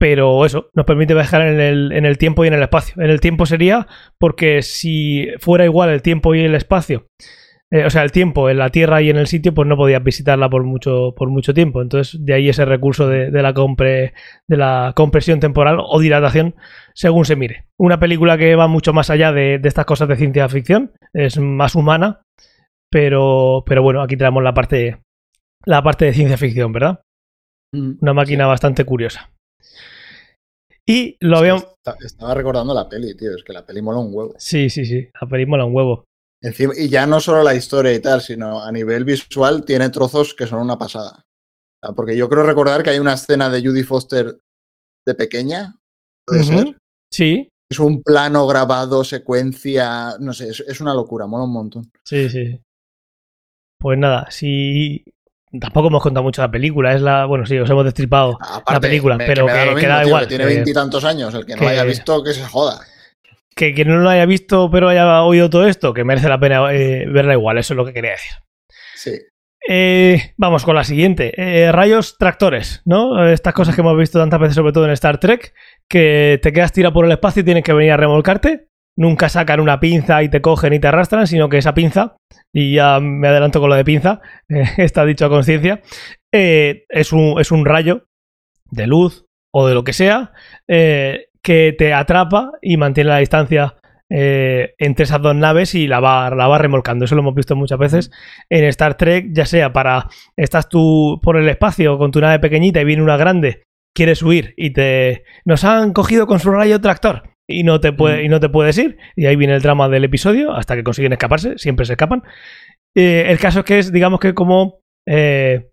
Pero eso, nos permite viajar en el, en el tiempo y en el espacio. En el tiempo sería porque si fuera igual el tiempo y el espacio eh, o sea, el tiempo en la Tierra y en el sitio, pues no podías visitarla por mucho, por mucho tiempo. Entonces, de ahí ese recurso de, la, compre, de la compresión temporal o dilatación, según se mire. Una película que va mucho más allá de, estas cosas de ciencia ficción, es más humana, pero, pero bueno, aquí tenemos la parte, la parte de ciencia ficción, ¿verdad? Mm, Una máquina bastante curiosa. Y lo habíamos. Estaba recordando la peli, tío. Es que la peli mola un huevo. Sí, sí, sí. La peli mola un huevo y ya no solo la historia y tal, sino a nivel visual tiene trozos que son una pasada. Porque yo creo recordar que hay una escena de Judy Foster de pequeña. ¿Puede ser? Sí. Es un plano grabado, secuencia. No sé, es, una locura, mola un montón. Sí, sí. Pues nada, si. Tampoco hemos contado mucho la película, es la. Bueno, sí, os hemos destripado la película, pero que, queda igual. tiene veintitantos años, el que no haya visto, que se joda que quien no lo haya visto pero haya oído todo esto, que merece la pena eh, verla igual, eso es lo que quería decir. Sí. Eh, vamos con la siguiente. Eh, rayos tractores, ¿no? Estas cosas que hemos visto tantas veces, sobre todo en Star Trek, que te quedas tirado por el espacio y tienes que venir a remolcarte. Nunca sacan una pinza y te cogen y te arrastran, sino que esa pinza, y ya me adelanto con lo de pinza, está dicho a conciencia, es, un, es un rayo de luz o de lo que sea, que te atrapa y mantiene la distancia eh, entre esas dos naves y la va, la va remolcando. Eso lo hemos visto muchas veces en Star Trek, ya sea para estás tú por el espacio con tu nave pequeñita y viene una grande, quieres huir y te nos han cogido con su rayo tractor y no te puede, y no te puedes ir y ahí viene el drama del episodio hasta que consiguen escaparse, siempre se escapan. Eh, el caso es que es, digamos que como eh,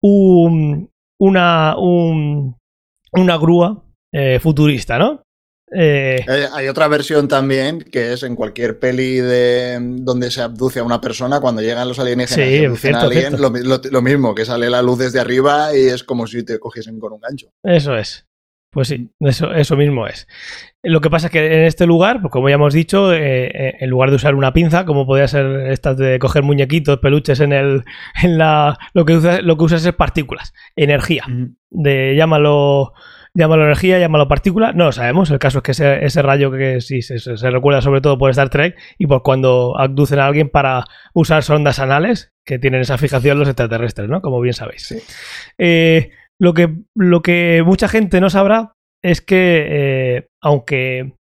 un, una, un, una grúa eh, futurista, ¿no? Eh, hay otra versión también que es en cualquier peli de donde se abduce a una persona cuando llegan los alienígenas sí, alguien, Lo, mismo, que sale la luz desde arriba y es como si te cogiesen con un gancho. Eso es. Pues sí, eso, eso mismo es. Lo que pasa es que en este lugar, pues como ya hemos dicho, eh, en lugar de usar una pinza, como podría ser estas de coger muñequitos, peluches en el, en la, lo que usas, lo que usas es partículas, energía, de llámalo llámalo energía, llámalo partícula, no lo sabemos. El caso es que ese, rayo que sí se, recuerda sobre todo por Star Trek y por cuando abducen a alguien para usar sondas anales, que tienen esa fijación los extraterrestres, ¿no? Como bien sabéis. Eh, lo, que, lo que mucha gente no sabrá es que, eh, aunque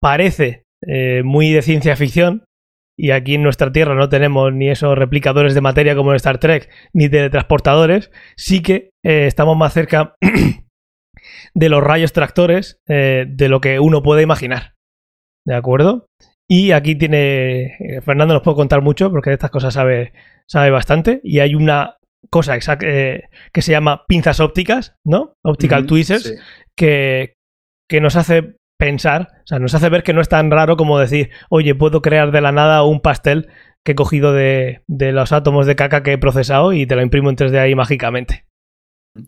parece eh, muy de ciencia ficción, y aquí en nuestra Tierra no tenemos ni esos replicadores de materia como en Star Trek, ni teletransportadores, sí que estamos más cerca de los rayos tractores eh, de lo que uno puede imaginar. ¿de acuerdo? Y aquí tiene, eh, Fernando nos puede contar mucho porque de estas cosas sabe, sabe bastante. Y hay una cosa eh, que se llama pinzas ópticas, ¿no? Optical tweezers, sí. que, que nos hace pensar, o sea, nos hace ver que no es tan raro como decir, oye, puedo crear de la nada un pastel que he cogido de, de los átomos de caca que he procesado y te lo imprimo en 3D ahí mágicamente.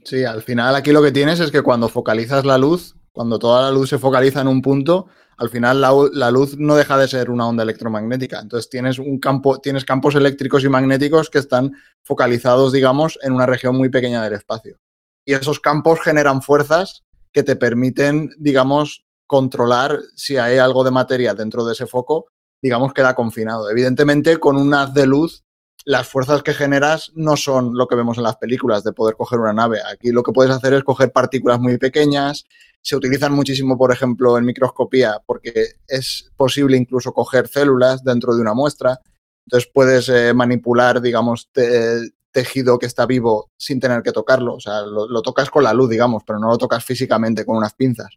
Sí, al final aquí lo que tienes es que cuando focalizas la luz, cuando toda la luz se focaliza en un punto, al final la, luz no deja de ser una onda electromagnética. Entonces tienes un campo, tienes campos eléctricos y magnéticos que están focalizados, digamos, en una región muy pequeña del espacio. Y esos campos generan fuerzas que te permiten, digamos, controlar si hay algo de materia dentro de ese foco, digamos, queda confinado. Evidentemente, con un haz de luz las fuerzas que generas no son lo que vemos en las películas de poder coger una nave. Aquí lo que puedes hacer es coger partículas muy pequeñas. Se utilizan muchísimo, por ejemplo, en microscopía porque es posible incluso coger células dentro de una muestra. Entonces puedes eh, manipular, digamos, te, tejido que está vivo sin tener que tocarlo. O sea, lo, lo, tocas con la luz, digamos, pero no lo tocas físicamente con unas pinzas.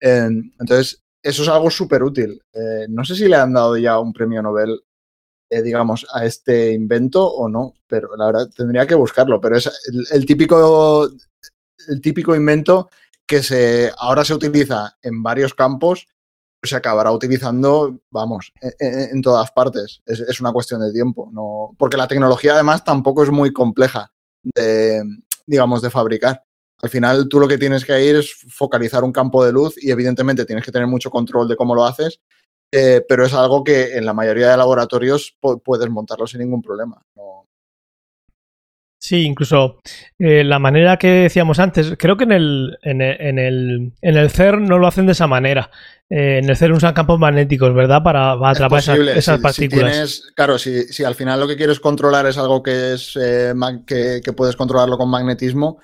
Eh, entonces, eso es algo súper útil. Eh, no sé si le han dado ya un premio Nobel eh, digamos, a este invento o no, pero la verdad tendría que buscarlo, pero es el, típico el típico invento que se ahora se utiliza en varios campos, se acabará utilizando, vamos, en, en todas partes. Es, es, una cuestión de tiempo, no, porque la tecnología además tampoco es muy compleja de, digamos, de fabricar. Al final tú lo que tienes que ir es focalizar un campo de luz y evidentemente tienes que tener mucho control de cómo lo haces, eh, pero es algo que en la mayoría de laboratorios puedes montarlo sin ningún problema. No. Sí, incluso eh, la manera que decíamos antes, creo que en el, en el, en el, en el CERN no lo hacen de esa manera. Eh, en el CERN usan campos magnéticos, ¿verdad? Para, para atrapar esas, esas si, partículas. Si tienes, claro, si, si, al final lo que quieres controlar es algo que, es, eh, que, que puedes controlarlo con magnetismo,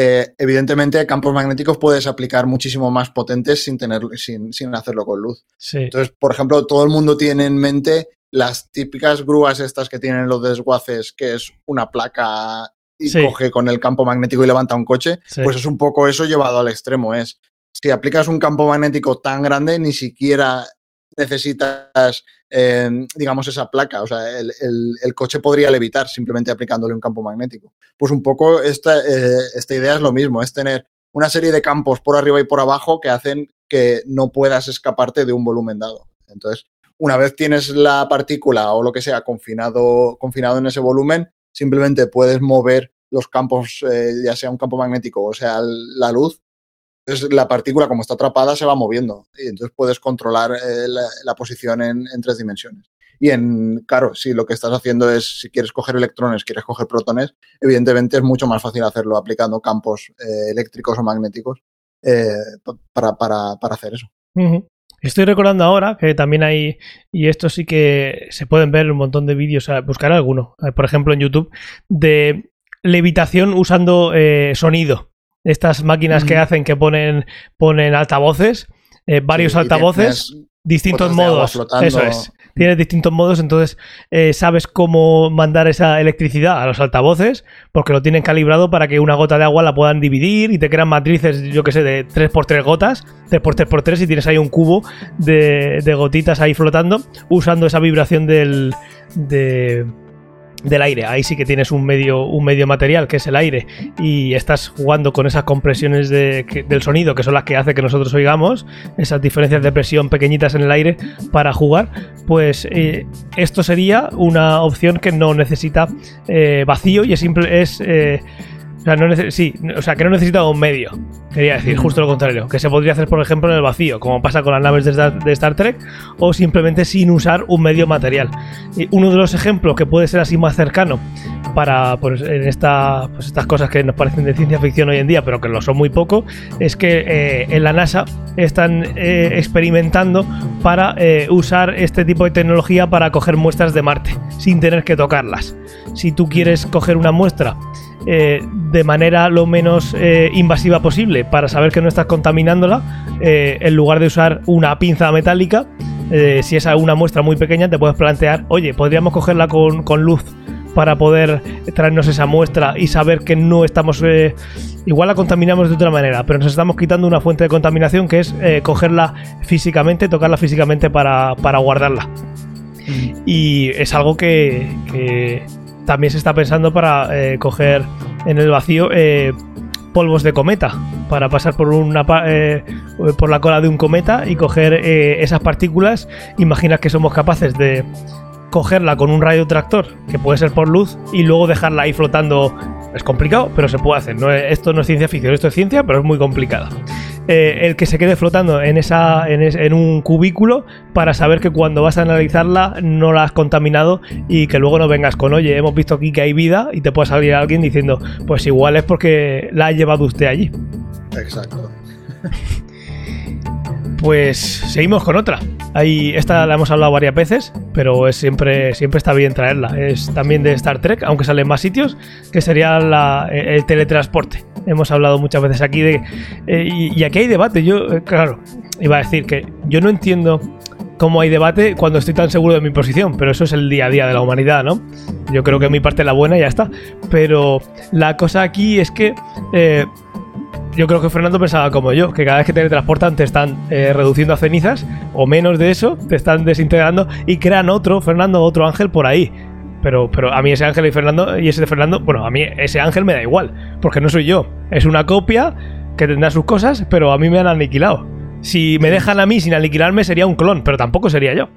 eh, evidentemente campos magnéticos puedes aplicar muchísimo más potentes sin, tener, sin, sin hacerlo con luz. Sí. Entonces, por ejemplo, todo el mundo tiene en mente las típicas grúas estas que tienen los desguaces, que es una placa y sí. coge con el campo magnético y levanta un coche, sí. pues es un poco eso llevado al extremo. Es si aplicas un campo magnético tan grande, ni siquiera necesitas, eh, digamos, esa placa. O sea, el, coche podría levitar simplemente aplicándole un campo magnético. Pues un poco esta, eh, esta idea es lo mismo, es tener una serie de campos por arriba y por abajo que hacen que no puedas escaparte de un volumen dado. Entonces, una vez tienes la partícula o lo que sea confinado, confinado en ese volumen, simplemente puedes mover los campos, eh, ya sea un campo magnético o sea la luz. Entonces, la partícula, como está atrapada, se va moviendo y entonces puedes controlar eh, la, posición en, tres dimensiones. Y en, claro, si lo que estás haciendo es, si quieres coger electrones, quieres coger protones, evidentemente es mucho más fácil hacerlo aplicando campos eh, eléctricos o magnéticos eh, para, para, para hacer eso. Estoy recordando ahora que también hay, y esto sí que se pueden ver un montón de vídeos, buscar alguno, por ejemplo en YouTube, de levitación usando eh, sonido. Estas máquinas mm. que hacen que ponen, ponen altavoces, eh, varios sí, altavoces, distintos modos. Eso es. Tienes distintos modos, entonces eh, sabes cómo mandar esa electricidad a los altavoces, porque lo tienen calibrado para que una gota de agua la puedan dividir y te crean matrices, yo que sé, de 3x3 gotas, 3x3x3 y tienes ahí un cubo de, de gotitas ahí flotando, usando esa vibración del, de, del aire. Ahí sí que tienes un medio, un medio material que es el aire y estás jugando con esas compresiones de, del sonido que son las que hace que nosotros oigamos, esas diferencias de presión pequeñitas en el aire para jugar, pues eh, esto sería una opción que no necesita eh, vacío y es simple, es eh, o sea, no sí, o sea, que no necesita un medio. Quería decir, justo lo contrario. Que se podría hacer, por ejemplo, en el vacío, como pasa con las naves de Star, de Star Trek, o simplemente sin usar un medio material. Y uno de los ejemplos que puede ser así más cercano para pues, en esta, pues, estas cosas que nos parecen de ciencia ficción hoy en día, pero que lo son muy poco, es que eh, en la NASA están eh, experimentando para eh, usar este tipo de tecnología para coger muestras de Marte, sin tener que tocarlas. Si tú quieres coger una muestra eh, de manera lo menos eh, invasiva posible para saber que no estás contaminándola, eh, en lugar de usar una pinza metálica, si es una muestra muy pequeña, te puedes plantear, oye, podríamos cogerla con, con luz para poder traernos esa muestra y saber que no estamos... igual la contaminamos de otra manera, pero nos estamos quitando una fuente de contaminación que es cogerla físicamente, tocarla físicamente para, para guardarla. Y es algo que, que también se está pensando para eh, coger en el vacío eh, polvos de cometa, para pasar por, una, eh, por la cola de un cometa y coger eh, esas partículas. Imagina que somos capaces de cogerla con un radio tractor, que puede ser por luz, y luego dejarla ahí flotando. Es complicado, pero se puede hacer. Esto no es ciencia ficción, esto es ciencia, pero es muy complicada. Eh, el que se quede flotando en, esa, en, es- en un cubículo para saber que cuando vas a analizarla no la has contaminado y que luego no vengas con, oye, hemos visto aquí que hay vida y te pueda salir alguien diciendo, pues igual es porque la ha llevado usted allí. Exacto. Pues seguimos con otra. Ahí, esta la hemos hablado varias veces, pero es siempre, siempre está bien traerla. Es también de Star Trek, aunque sale en más sitios, que sería la- el teletransporte. Hemos hablado muchas veces aquí de... eh, y, aquí hay debate. Yo, eh, claro, iba a decir que yo no entiendo cómo hay debate cuando estoy tan seguro de mi posición, pero eso es el día a día de la humanidad, ¿no? Yo creo que mi parte es la buena y ya está. Pero la cosa aquí es que... eh, yo creo que Fernando pensaba como yo, que cada vez que te teletransportan te están eh, reduciendo a cenizas, o menos de eso, te están desintegrando y crean otro, Fernando, otro ángel por ahí. Pero, pero a mí ese ángel y Fernando, y ese de Fernando, bueno, a mí ese ángel me da igual, porque no soy yo. Es una copia que tendrá sus cosas, pero a mí me han aniquilado. Si me dejan a mí sin aniquilarme sería un clon, pero tampoco sería yo.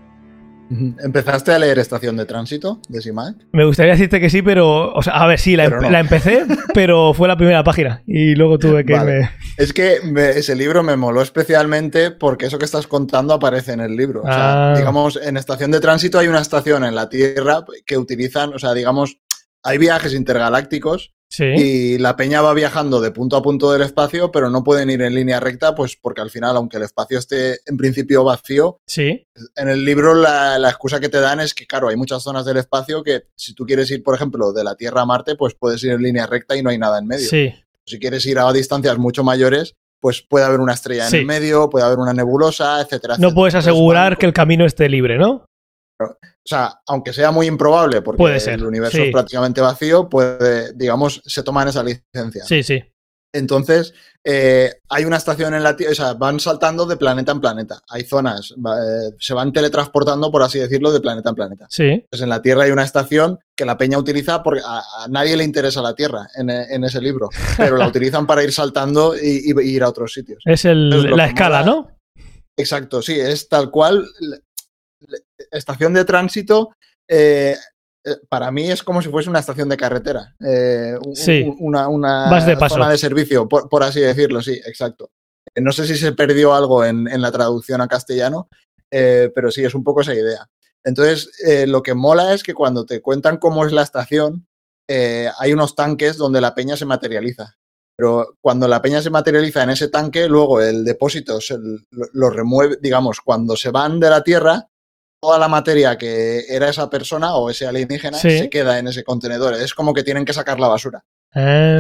¿Empezaste a leer Estación de Tránsito de Simac? Me gustaría decirte que sí, pero. O sea, a ver, sí, la, Pero empe- no. la empecé, pero fue la primera página. Y luego tuve que Vale. Es que me- ese libro me moló especialmente porque eso que estás contando aparece en el libro. O sea, Ah. digamos, en estación de tránsito hay una estación en la Tierra que utilizan, o sea, digamos, hay viajes intergalácticos Sí. y la peña va viajando de punto a punto del espacio, pero no pueden ir en línea recta, pues porque al final, aunque el espacio esté en principio vacío, Sí. en el libro la, la excusa que te dan es que, claro, hay muchas zonas del espacio que si tú quieres ir, por ejemplo, de la Tierra a Marte, pues puedes ir en línea recta y no hay nada en medio. Sí. Si quieres ir a distancias mucho mayores, pues puede haber una estrella en el medio, puede haber una nebulosa, etcétera. No etcétera. puedes Entonces, asegurar que el camino esté libre, ¿no? O sea, aunque sea muy improbable, porque Puede ser, el universo sí. es prácticamente vacío, puede, digamos, se toman esa licencia. Sí, sí. Entonces, eh, hay una estación en la Tierra, o sea, van saltando de planeta en planeta. Hay zonas, eh, se van teletransportando, por así decirlo, de planeta en planeta. Sí. Pues en la Tierra hay una estación que la peña utiliza porque a, a nadie le interesa la Tierra en, en ese libro, pero la utilizan para ir saltando y, y ir a otros sitios. Es el- la escala, mola. ¿no? Exacto, sí, es tal cual. Estación de tránsito, eh, eh, para mí es como si fuese una estación de carretera. eh, un- Sí. un- Una, una Vas de paso. zona de servicio, por, por así decirlo, sí, exacto. No sé si se perdió algo en, en la traducción a castellano, eh, pero sí, es un poco esa idea. Entonces, eh, lo que mola es que cuando te cuentan cómo es la estación, hay unos tanques donde la peña se materializa. Pero cuando la peña se materializa en ese tanque, luego el depósito se lo remueve, digamos, cuando se van de la Tierra, toda la materia que era esa persona o ese alienígena Sí. se queda en ese contenedor. Es como que tienen que sacar la basura. Ah,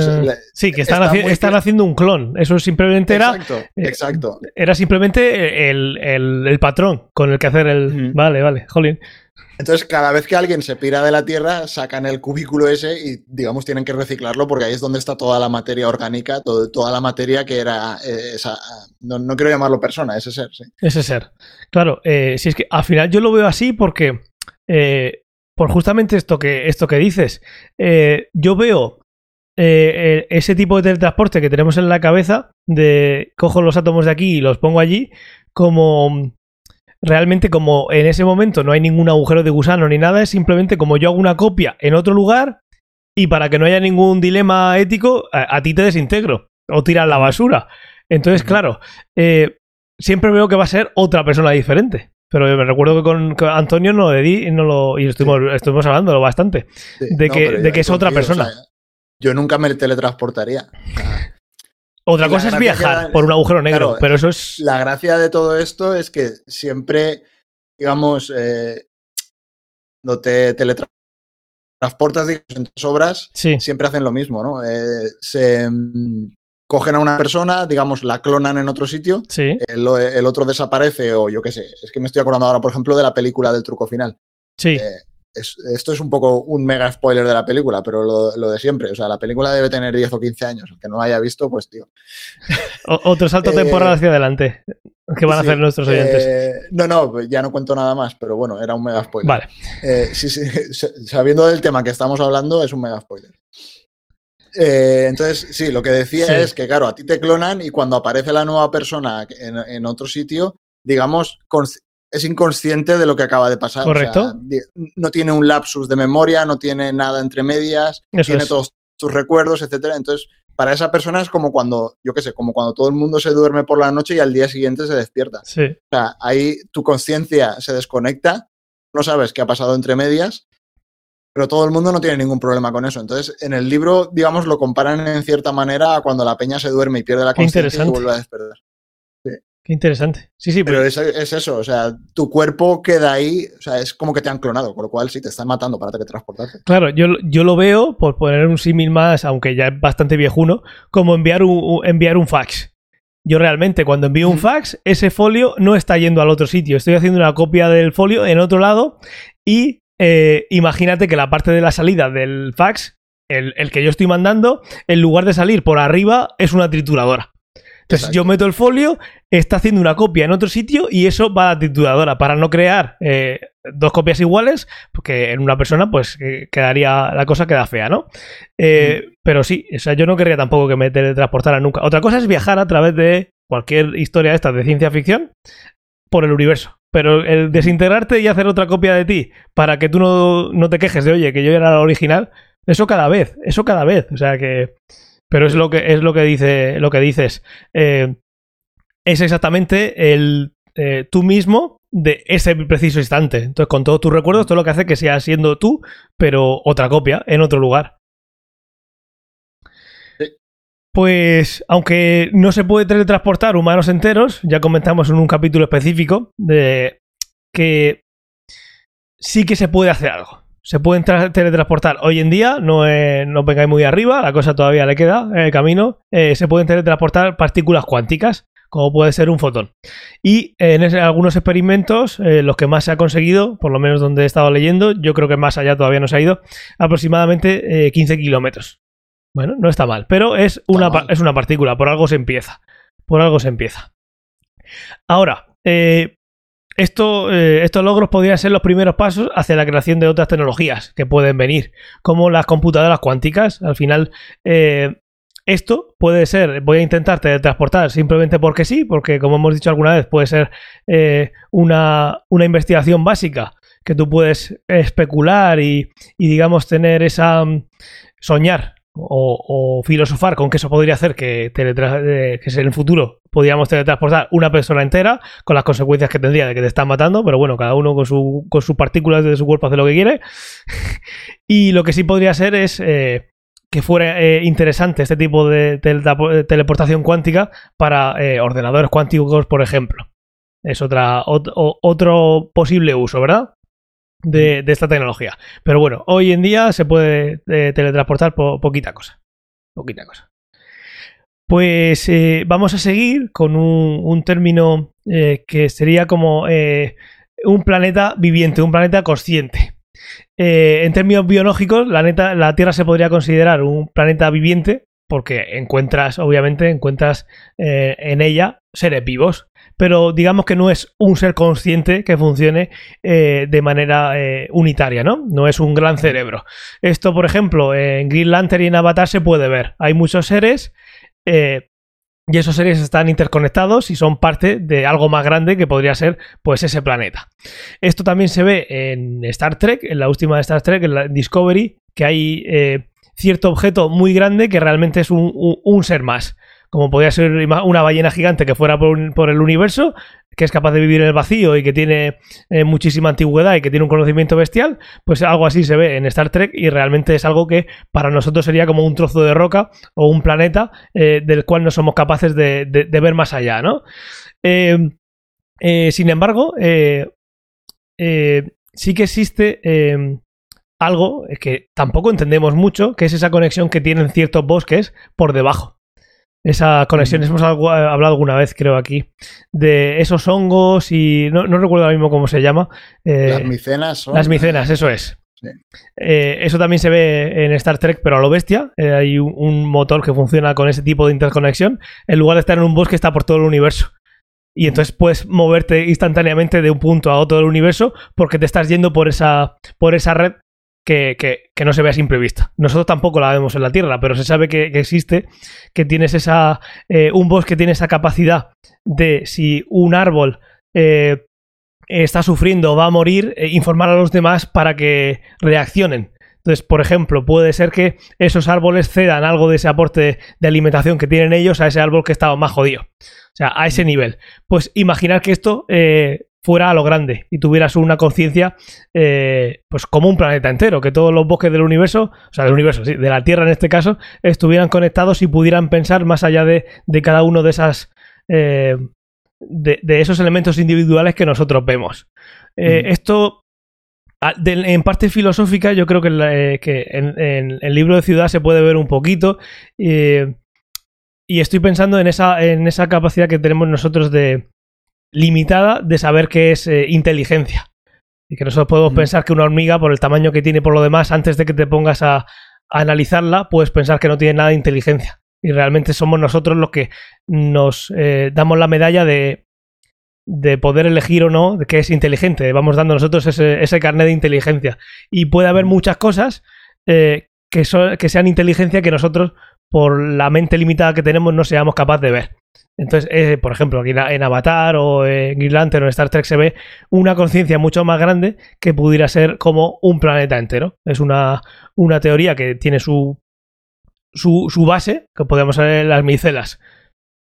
Sí, que están, está haci- muy están haciendo un clon. Eso simplemente era, Exacto, eh, exacto. era simplemente el, el- el patrón con el que hacer el. Vale, vale, jolín. Entonces, cada vez que alguien se pira de la Tierra, sacan el cubículo ese y, digamos, tienen que reciclarlo porque ahí es donde está toda la materia orgánica, todo- toda la materia que era eh, esa... No, no quiero llamarlo persona, ese ser, sí. Ese ser. Claro, eh, si es que al final yo lo veo así porque. eh, por justamente esto que, esto que dices. eh, yo veo eh, ese tipo de teletransporte que tenemos en la cabeza de cojo los átomos de aquí y los pongo allí como realmente como en ese momento no hay ningún agujero de gusano ni nada, es simplemente como yo hago una copia en otro lugar y para que no haya ningún dilema ético, a, a ti te desintegro o tiras la basura. Entonces, claro, eh, siempre veo que va a ser otra persona diferente. Pero me recuerdo que con, con Antonio no le di y no lo y estuvimos, estuvimos hablándolo bastante. Sí, De que- de yo que es otra persona. yo nunca me teletransportaría. Otra cosa es viajar por un agujero negro, claro, pero eso es la gracia de todo esto es que siempre, digamos, eh, cuando te teletransportas en tus obras, sí, siempre hacen lo mismo, ¿no? Eh, se mm, cogen a una persona, digamos, la clonan en otro sitio, sí, el, el otro desaparece o yo qué sé. Es que me estoy acordando ahora, por ejemplo, de la película del truco final. sí, Eh, esto es un poco un mega spoiler de la película, pero lo, de siempre. O sea, la película debe tener 10 o 15 años. El que no haya visto, pues tío. otro salto temporal hacia adelante. ¿Qué van a hacer nuestros oyentes? no, no, ya no cuento nada más, pero bueno, era un mega spoiler. Vale. sí, sí, sabiendo del tema que estamos hablando, es un mega spoiler. Eh, entonces, sí, lo que decía es que, claro, a ti te clonan y cuando aparece la nueva persona en, otro sitio, digamos, es inconsciente de lo que acaba de pasar. Correcto. no tiene un lapsus de memoria, no tiene nada entre medias, tiene todos tus recuerdos, etcétera. Entonces, para esa persona es como cuando, yo qué sé, como cuando todo el mundo se duerme por la noche y al día siguiente se despierta. Sí. O sea, ahí tu conciencia se desconecta, no sabes qué ha pasado entre medias pero todo el mundo no tiene ningún problema con eso. Entonces, en el libro, digamos, lo comparan en cierta manera a cuando la peña se duerme y pierde la conciencia y vuelve a despertar. Qué interesante. Sí, sí, pero, es, eso, o sea, tu cuerpo queda ahí, o sea, es como que te han clonado, con lo cual sí te están matando para teletransportarte. Claro, yo, yo lo veo, por poner un símil más, aunque ya es bastante viejuno, como enviar un, enviar un fax. Yo realmente cuando envío un fax, ese folio no está yendo al otro sitio. Estoy haciendo una copia del folio en otro lado y eh, imagínate que la parte de la salida del fax, el, que yo estoy mandando, en lugar de salir por arriba, es una trituradora. Entonces yo meto el folio, está haciendo una copia en otro sitio y eso va a la trituradora para no crear eh, dos copias iguales, porque en una persona pues eh, quedaría la cosa queda fea, ¿no? Pero sí, o sea, yo no querría tampoco que me teletransportara nunca. Otra cosa es viajar a través de cualquier historia esta de ciencia ficción por el universo. Pero el desintegrarte y hacer otra copia de ti para que tú no, te quejes de, oye, que yo era la original, eso cada vez, eso cada vez. O sea que. Pero es lo que, es lo que, dice, lo que dices. Eh, es exactamente el eh, tú mismo de ese preciso instante. Entonces, con todos tus recuerdos, todo lo que hace que sea siendo tú, pero otra copia en otro lugar. Pues, aunque no se puede teletransportar humanos enteros, ya comentamos en un capítulo específico de que sí que se puede hacer algo. Se pueden teletransportar hoy en día, no, no vengáis muy arriba, la cosa todavía le queda en el camino. Eh, se pueden teletransportar partículas cuánticas, como puede ser un fotón. Y en algunos experimentos, eh, los que más se ha conseguido, por lo menos donde he estado leyendo, yo creo que más allá todavía no se ha ido, aproximadamente 15 eh, kilómetros. Bueno, no está mal, pero es una, es una partícula, por algo se empieza. Por algo se empieza. Ahora, eh, esto, eh, estos logros podrían ser los primeros pasos hacia la creación de otras tecnologías que pueden venir, como las computadoras cuánticas. Al final, eh, esto puede ser, voy a intentar teletransportar simplemente porque sí, porque como hemos dicho alguna vez, puede ser una, una, investigación básica que tú puedes especular y, y digamos, tener esa... soñar o, filosofar con que eso podría hacer que, que en el futuro podríamos teletransportar una persona entera con las consecuencias que tendría de que te están matando, pero bueno, cada uno con, su, con sus partículas de su cuerpo hace lo que quiere. y lo que sí podría ser es eh, que fuera eh, interesante este tipo de, teleportación cuántica para eh, ordenadores cuánticos, por ejemplo. Es otra, otro posible uso, ¿verdad? De, esta tecnología. Pero bueno, hoy en día se puede eh, teletransportar por poquita cosa. Poquita cosa. Pues eh, vamos a seguir con un, término eh, que sería como un planeta viviente, un planeta consciente. en términos biológicos, la, la Tierra se podría considerar un planeta viviente porque encuentras, obviamente, encuentras en ella seres vivos, pero digamos que no es un ser consciente que funcione eh, de manera eh, unitaria, ¿no? No es un gran cerebro. Esto, por ejemplo, en Green Lantern y en Avatar se puede ver. Hay muchos seres eh, y esos seres están interconectados y son parte de algo más grande que podría ser pues ese planeta. Esto también se ve en Star Trek, en la última de Star Trek, en la Discovery, que hay cierto objeto muy grande que realmente es un ser más como podría ser una ballena gigante que fuera por, el universo, que es capaz de vivir en el vacío y que tiene eh, muchísima antigüedad y que tiene un conocimiento bestial, pues algo así se ve en Star Trek y realmente es algo que para nosotros sería como un trozo de roca o un planeta eh, del cual no somos capaces de, ver más allá, ¿no? Eh, sin embargo, sí que existe algo que tampoco entendemos mucho, que es esa conexión que tienen ciertos bosques por debajo. Esa conexión, hemos hablado alguna vez, creo, aquí, de esos hongos y no, recuerdo ahora mismo cómo se llama. Eh, las micenas. Las micenas, eso es. Eh, eso también se ve en Star Trek, pero a lo bestia. Eh, hay un, un motor que funciona con ese tipo de interconexión. En lugar de estar en un bosque, está por todo el universo. Y entonces puedes moverte instantáneamente de un punto a otro del universo porque te estás yendo por esa, por esa red que, que- que no se ve a simple vista. Nosotros tampoco la vemos en la Tierra, pero se sabe que, existe, que tienes esa. eh, un bosque tiene esa capacidad de si un árbol eh, está sufriendo o va a morir, eh, informar a los demás para que reaccionen. Entonces, por ejemplo, puede ser que esos árboles cedan algo de ese aporte de alimentación que tienen ellos a ese árbol que estaba más jodido. O sea, a ese nivel. Pues imaginar que esto fuera a lo grande y tuvieras una conciencia, eh, pues como un planeta entero, que todos los bosques del universo, o sea, del universo, sí, de la Tierra en este caso, estuvieran conectados y pudieran pensar más allá de, de cada uno de esas. eh, de, de esos elementos individuales que nosotros vemos. Eh. Esto, en parte filosófica, yo creo que, en la- eh, que en, en el libro de Ciudad se puede ver un poquito. y estoy pensando en esa, en esa capacidad que tenemos nosotros de limitada de saber qué es eh, inteligencia. Y que nosotros podemos Ujú. pensar que una hormiga, por el tamaño que tiene por lo demás, antes de que te pongas a, a analizarla, puedes pensar que no tiene nada de inteligencia. Y realmente somos nosotros los que nos eh, damos la medalla de, de poder elegir o no de qué es inteligente. Vamos dando nosotros ese, ese carnet de inteligencia. Y puede haber muchas cosas eh, que, que sean inteligencia que nosotros, por la mente limitada que tenemos, no seamos capaces de ver. Entonces, eh, por ejemplo, aquí en, Avatar o en Green Lantern o en Star Trek se ve una conciencia mucho más grande que pudiera ser como un planeta entero. Es una, una teoría que tiene su, su, su base, que podemos ver en las micelas.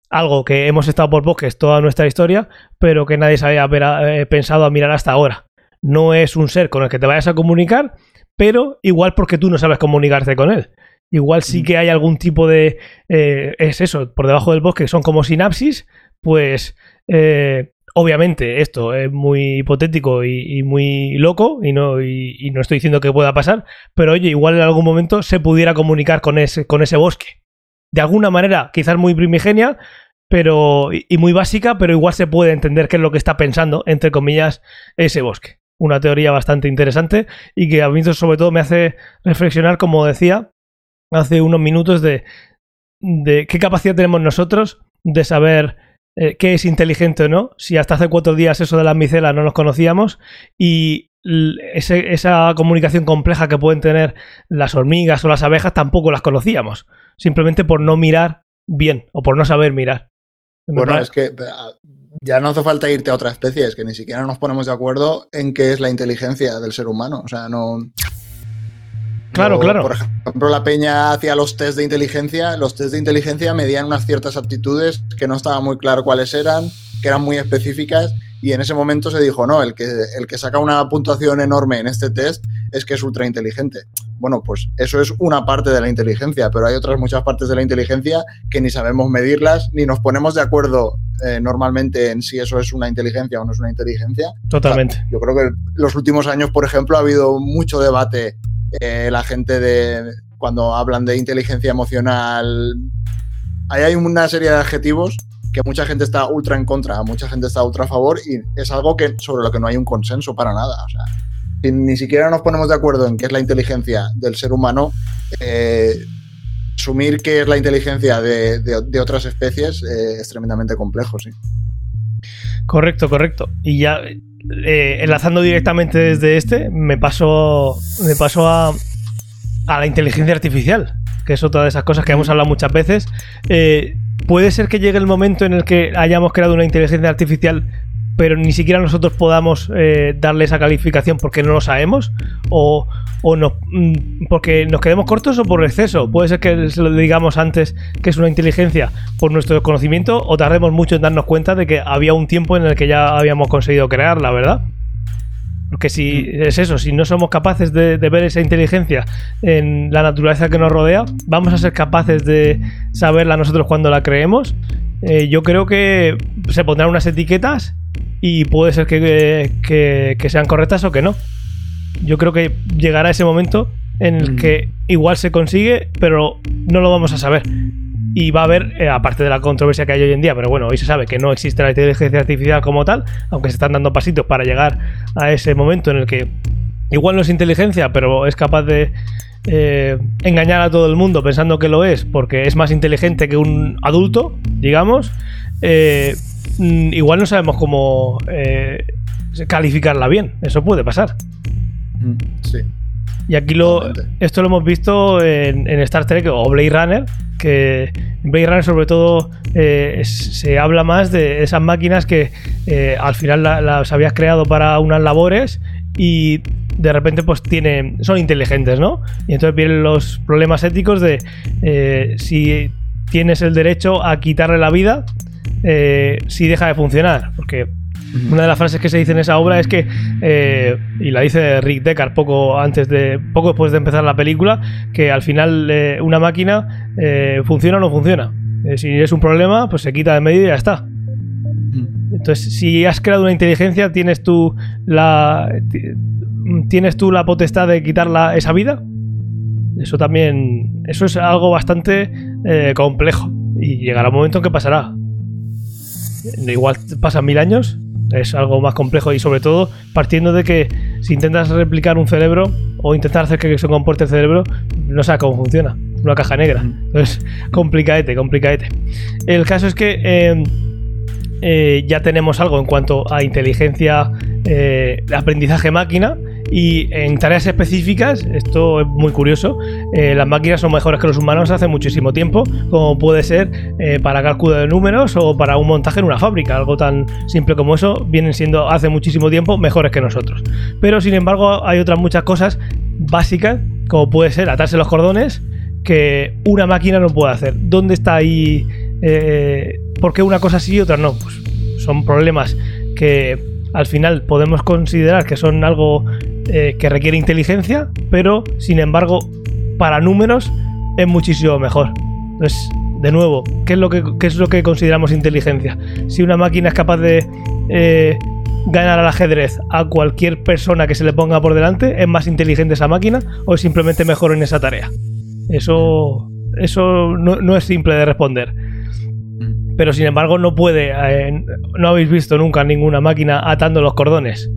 Algo que hemos estado por bosques toda nuestra historia, pero que nadie se había eh, pensado a mirar hasta ahora. No es un ser con el que te vayas a comunicar, pero igual porque tú no sabes comunicarte con él. Igual sí que hay algún tipo de... eh, es eso, por debajo del bosque son como sinapsis, pues eh, obviamente esto es muy hipotético y, y muy loco y no, y, y no estoy diciendo que pueda pasar, pero oye, igual en algún momento se pudiera comunicar con ese, con ese bosque. De alguna manera, quizás muy primigenia, pero y y muy básica, pero igual se puede entender qué es lo que está pensando, entre comillas, ese bosque. Una teoría bastante interesante y que a mí sobre todo me hace reflexionar, como decía hace unos minutos, de, de qué capacidad tenemos nosotros de saber eh, qué es inteligente o no, si hasta hace cuatro días eso de las micelas no nos conocíamos y ese- esa comunicación compleja que pueden tener las hormigas o las abejas tampoco las conocíamos, simplemente por no mirar bien o por no saber mirar. Bueno, es que ah, ya no hace falta irte a otra especie, es que ni siquiera nos ponemos de acuerdo en qué es la inteligencia del ser humano. O sea, no. Claro, claro. Por ejemplo, la peña hacía los test de inteligencia. Los test de inteligencia medían unas ciertas aptitudes que no estaba muy claro cuáles eran, que eran muy específicas. Y en ese momento se dijo, no, el que, el que saca una puntuación enorme en este test es que es ultra inteligente. Bueno, pues eso es una parte de la inteligencia, pero hay otras muchas partes de la inteligencia que ni sabemos medirlas, ni nos ponemos de acuerdo eh, normalmente en si eso es una inteligencia o no es una inteligencia. Totalmente. Yo creo que los últimos años, por ejemplo, ha habido mucho debate. eh, la gente de cuando hablan de inteligencia emocional, ahí hay una serie de adjetivos que mucha gente está ultra en contra, mucha gente está ultra a favor y es algo que sobre lo que no hay un consenso para nada. O sea, si ni siquiera nos ponemos de acuerdo en qué es la inteligencia del ser humano, eh, asumir qué es la inteligencia de, de- otras especies eh, es tremendamente complejo, sí. Correcto, correcto. Y ya eh, enlazando directamente desde este, me paso, me paso a, a la inteligencia artificial, que es otra de esas cosas que hemos hablado muchas veces. Eh, puede ser que llegue el momento en el que hayamos creado una inteligencia artificial, pero ni siquiera nosotros podamos eh, darle esa calificación porque no lo sabemos, o, o no, mm, porque nos quedemos cortos o por exceso. Puede ser que se lo digamos antes que es una inteligencia por nuestro desconocimiento, o tardemos mucho en darnos cuenta de que había un tiempo en el que ya habíamos conseguido crearla, ¿verdad? Porque si es eso, si no somos capaces de, de ver esa inteligencia en la naturaleza que nos rodea, vamos a ser capaces de saberla nosotros cuando la creemos. Eh, yo creo que se pondrán unas etiquetas y puede ser que, que- que sean correctas o que no. Yo creo que llegará ese momento en el Mm. que igual se consigue, pero no lo vamos a saber. Y va a haber, eh, aparte de la controversia que hay hoy en día, pero bueno, hoy se sabe que no existe la inteligencia artificial como tal, aunque se están dando pasitos para llegar a ese momento en el que igual no es inteligencia, pero es capaz de eh, engañar a todo el mundo pensando que lo es porque es más inteligente que un adulto, digamos, eh, mm, igual no sabemos cómo eh, calificarla bien. Eso puede pasar. Mm, Sí. Y aquí lo, esto lo hemos visto en, en Star Trek o Blade Runner, que en Blade Runner sobre todo eh, se habla más de esas máquinas que eh, al final la- las habías creado para unas labores y de repente pues tienen, son inteligentes, ¿no? Y entonces vienen los problemas éticos de eh, si tienes el derecho a quitarle la vida eh, si deja de funcionar, porque una de las frases que se dice en esa obra es que, eh, y la dice Rick Deckard poco antes de, poco después de empezar la película, que al final eh, una máquina eh, funciona o no funciona. Eh, si es un problema, pues se quita de medio y ya está. Entonces, si has creado una inteligencia, tienes tú la, ti- tienes tú la potestad de quitarla esa vida. Eso también, eso es algo bastante complejo y llegará un momento en que pasará. Igual pasan mil años, es algo más complejo y sobre todo partiendo de que si intentas replicar un cerebro o intentar hacer que se comporte el cerebro, no sabes cómo funciona. Una caja negra. Entonces, complicadete, complicadete. El caso es que eh, eh, ya tenemos algo en cuanto a inteligencia, eh, aprendizaje máquina. Y en tareas específicas, esto es muy curioso, eh, las máquinas son mejores que los humanos hace muchísimo tiempo, como puede ser eh, para cálculo de números o para un montaje en una fábrica. Algo tan simple como eso vienen siendo hace muchísimo tiempo mejores que nosotros. Pero sin embargo hay otras muchas cosas básicas, como puede ser atarse los cordones, que una máquina no puede hacer. ¿Dónde está ahí? Eh, ¿Por qué una cosa sí y otra no? Pues son problemas que al final podemos considerar que son algo eh, que requiere inteligencia, pero sin embargo, para números es muchísimo mejor. Entonces, de nuevo, ¿qué es lo que, qué es lo que consideramos inteligencia? Si una máquina es capaz de eh, ganar al ajedrez a cualquier persona que se le ponga por delante, ¿es más inteligente esa máquina o es simplemente mejor en esa tarea? Eso, eso no, no es simple de responder. Pero sin embargo no puede, eh, no habéis visto nunca ninguna máquina atando los cordones.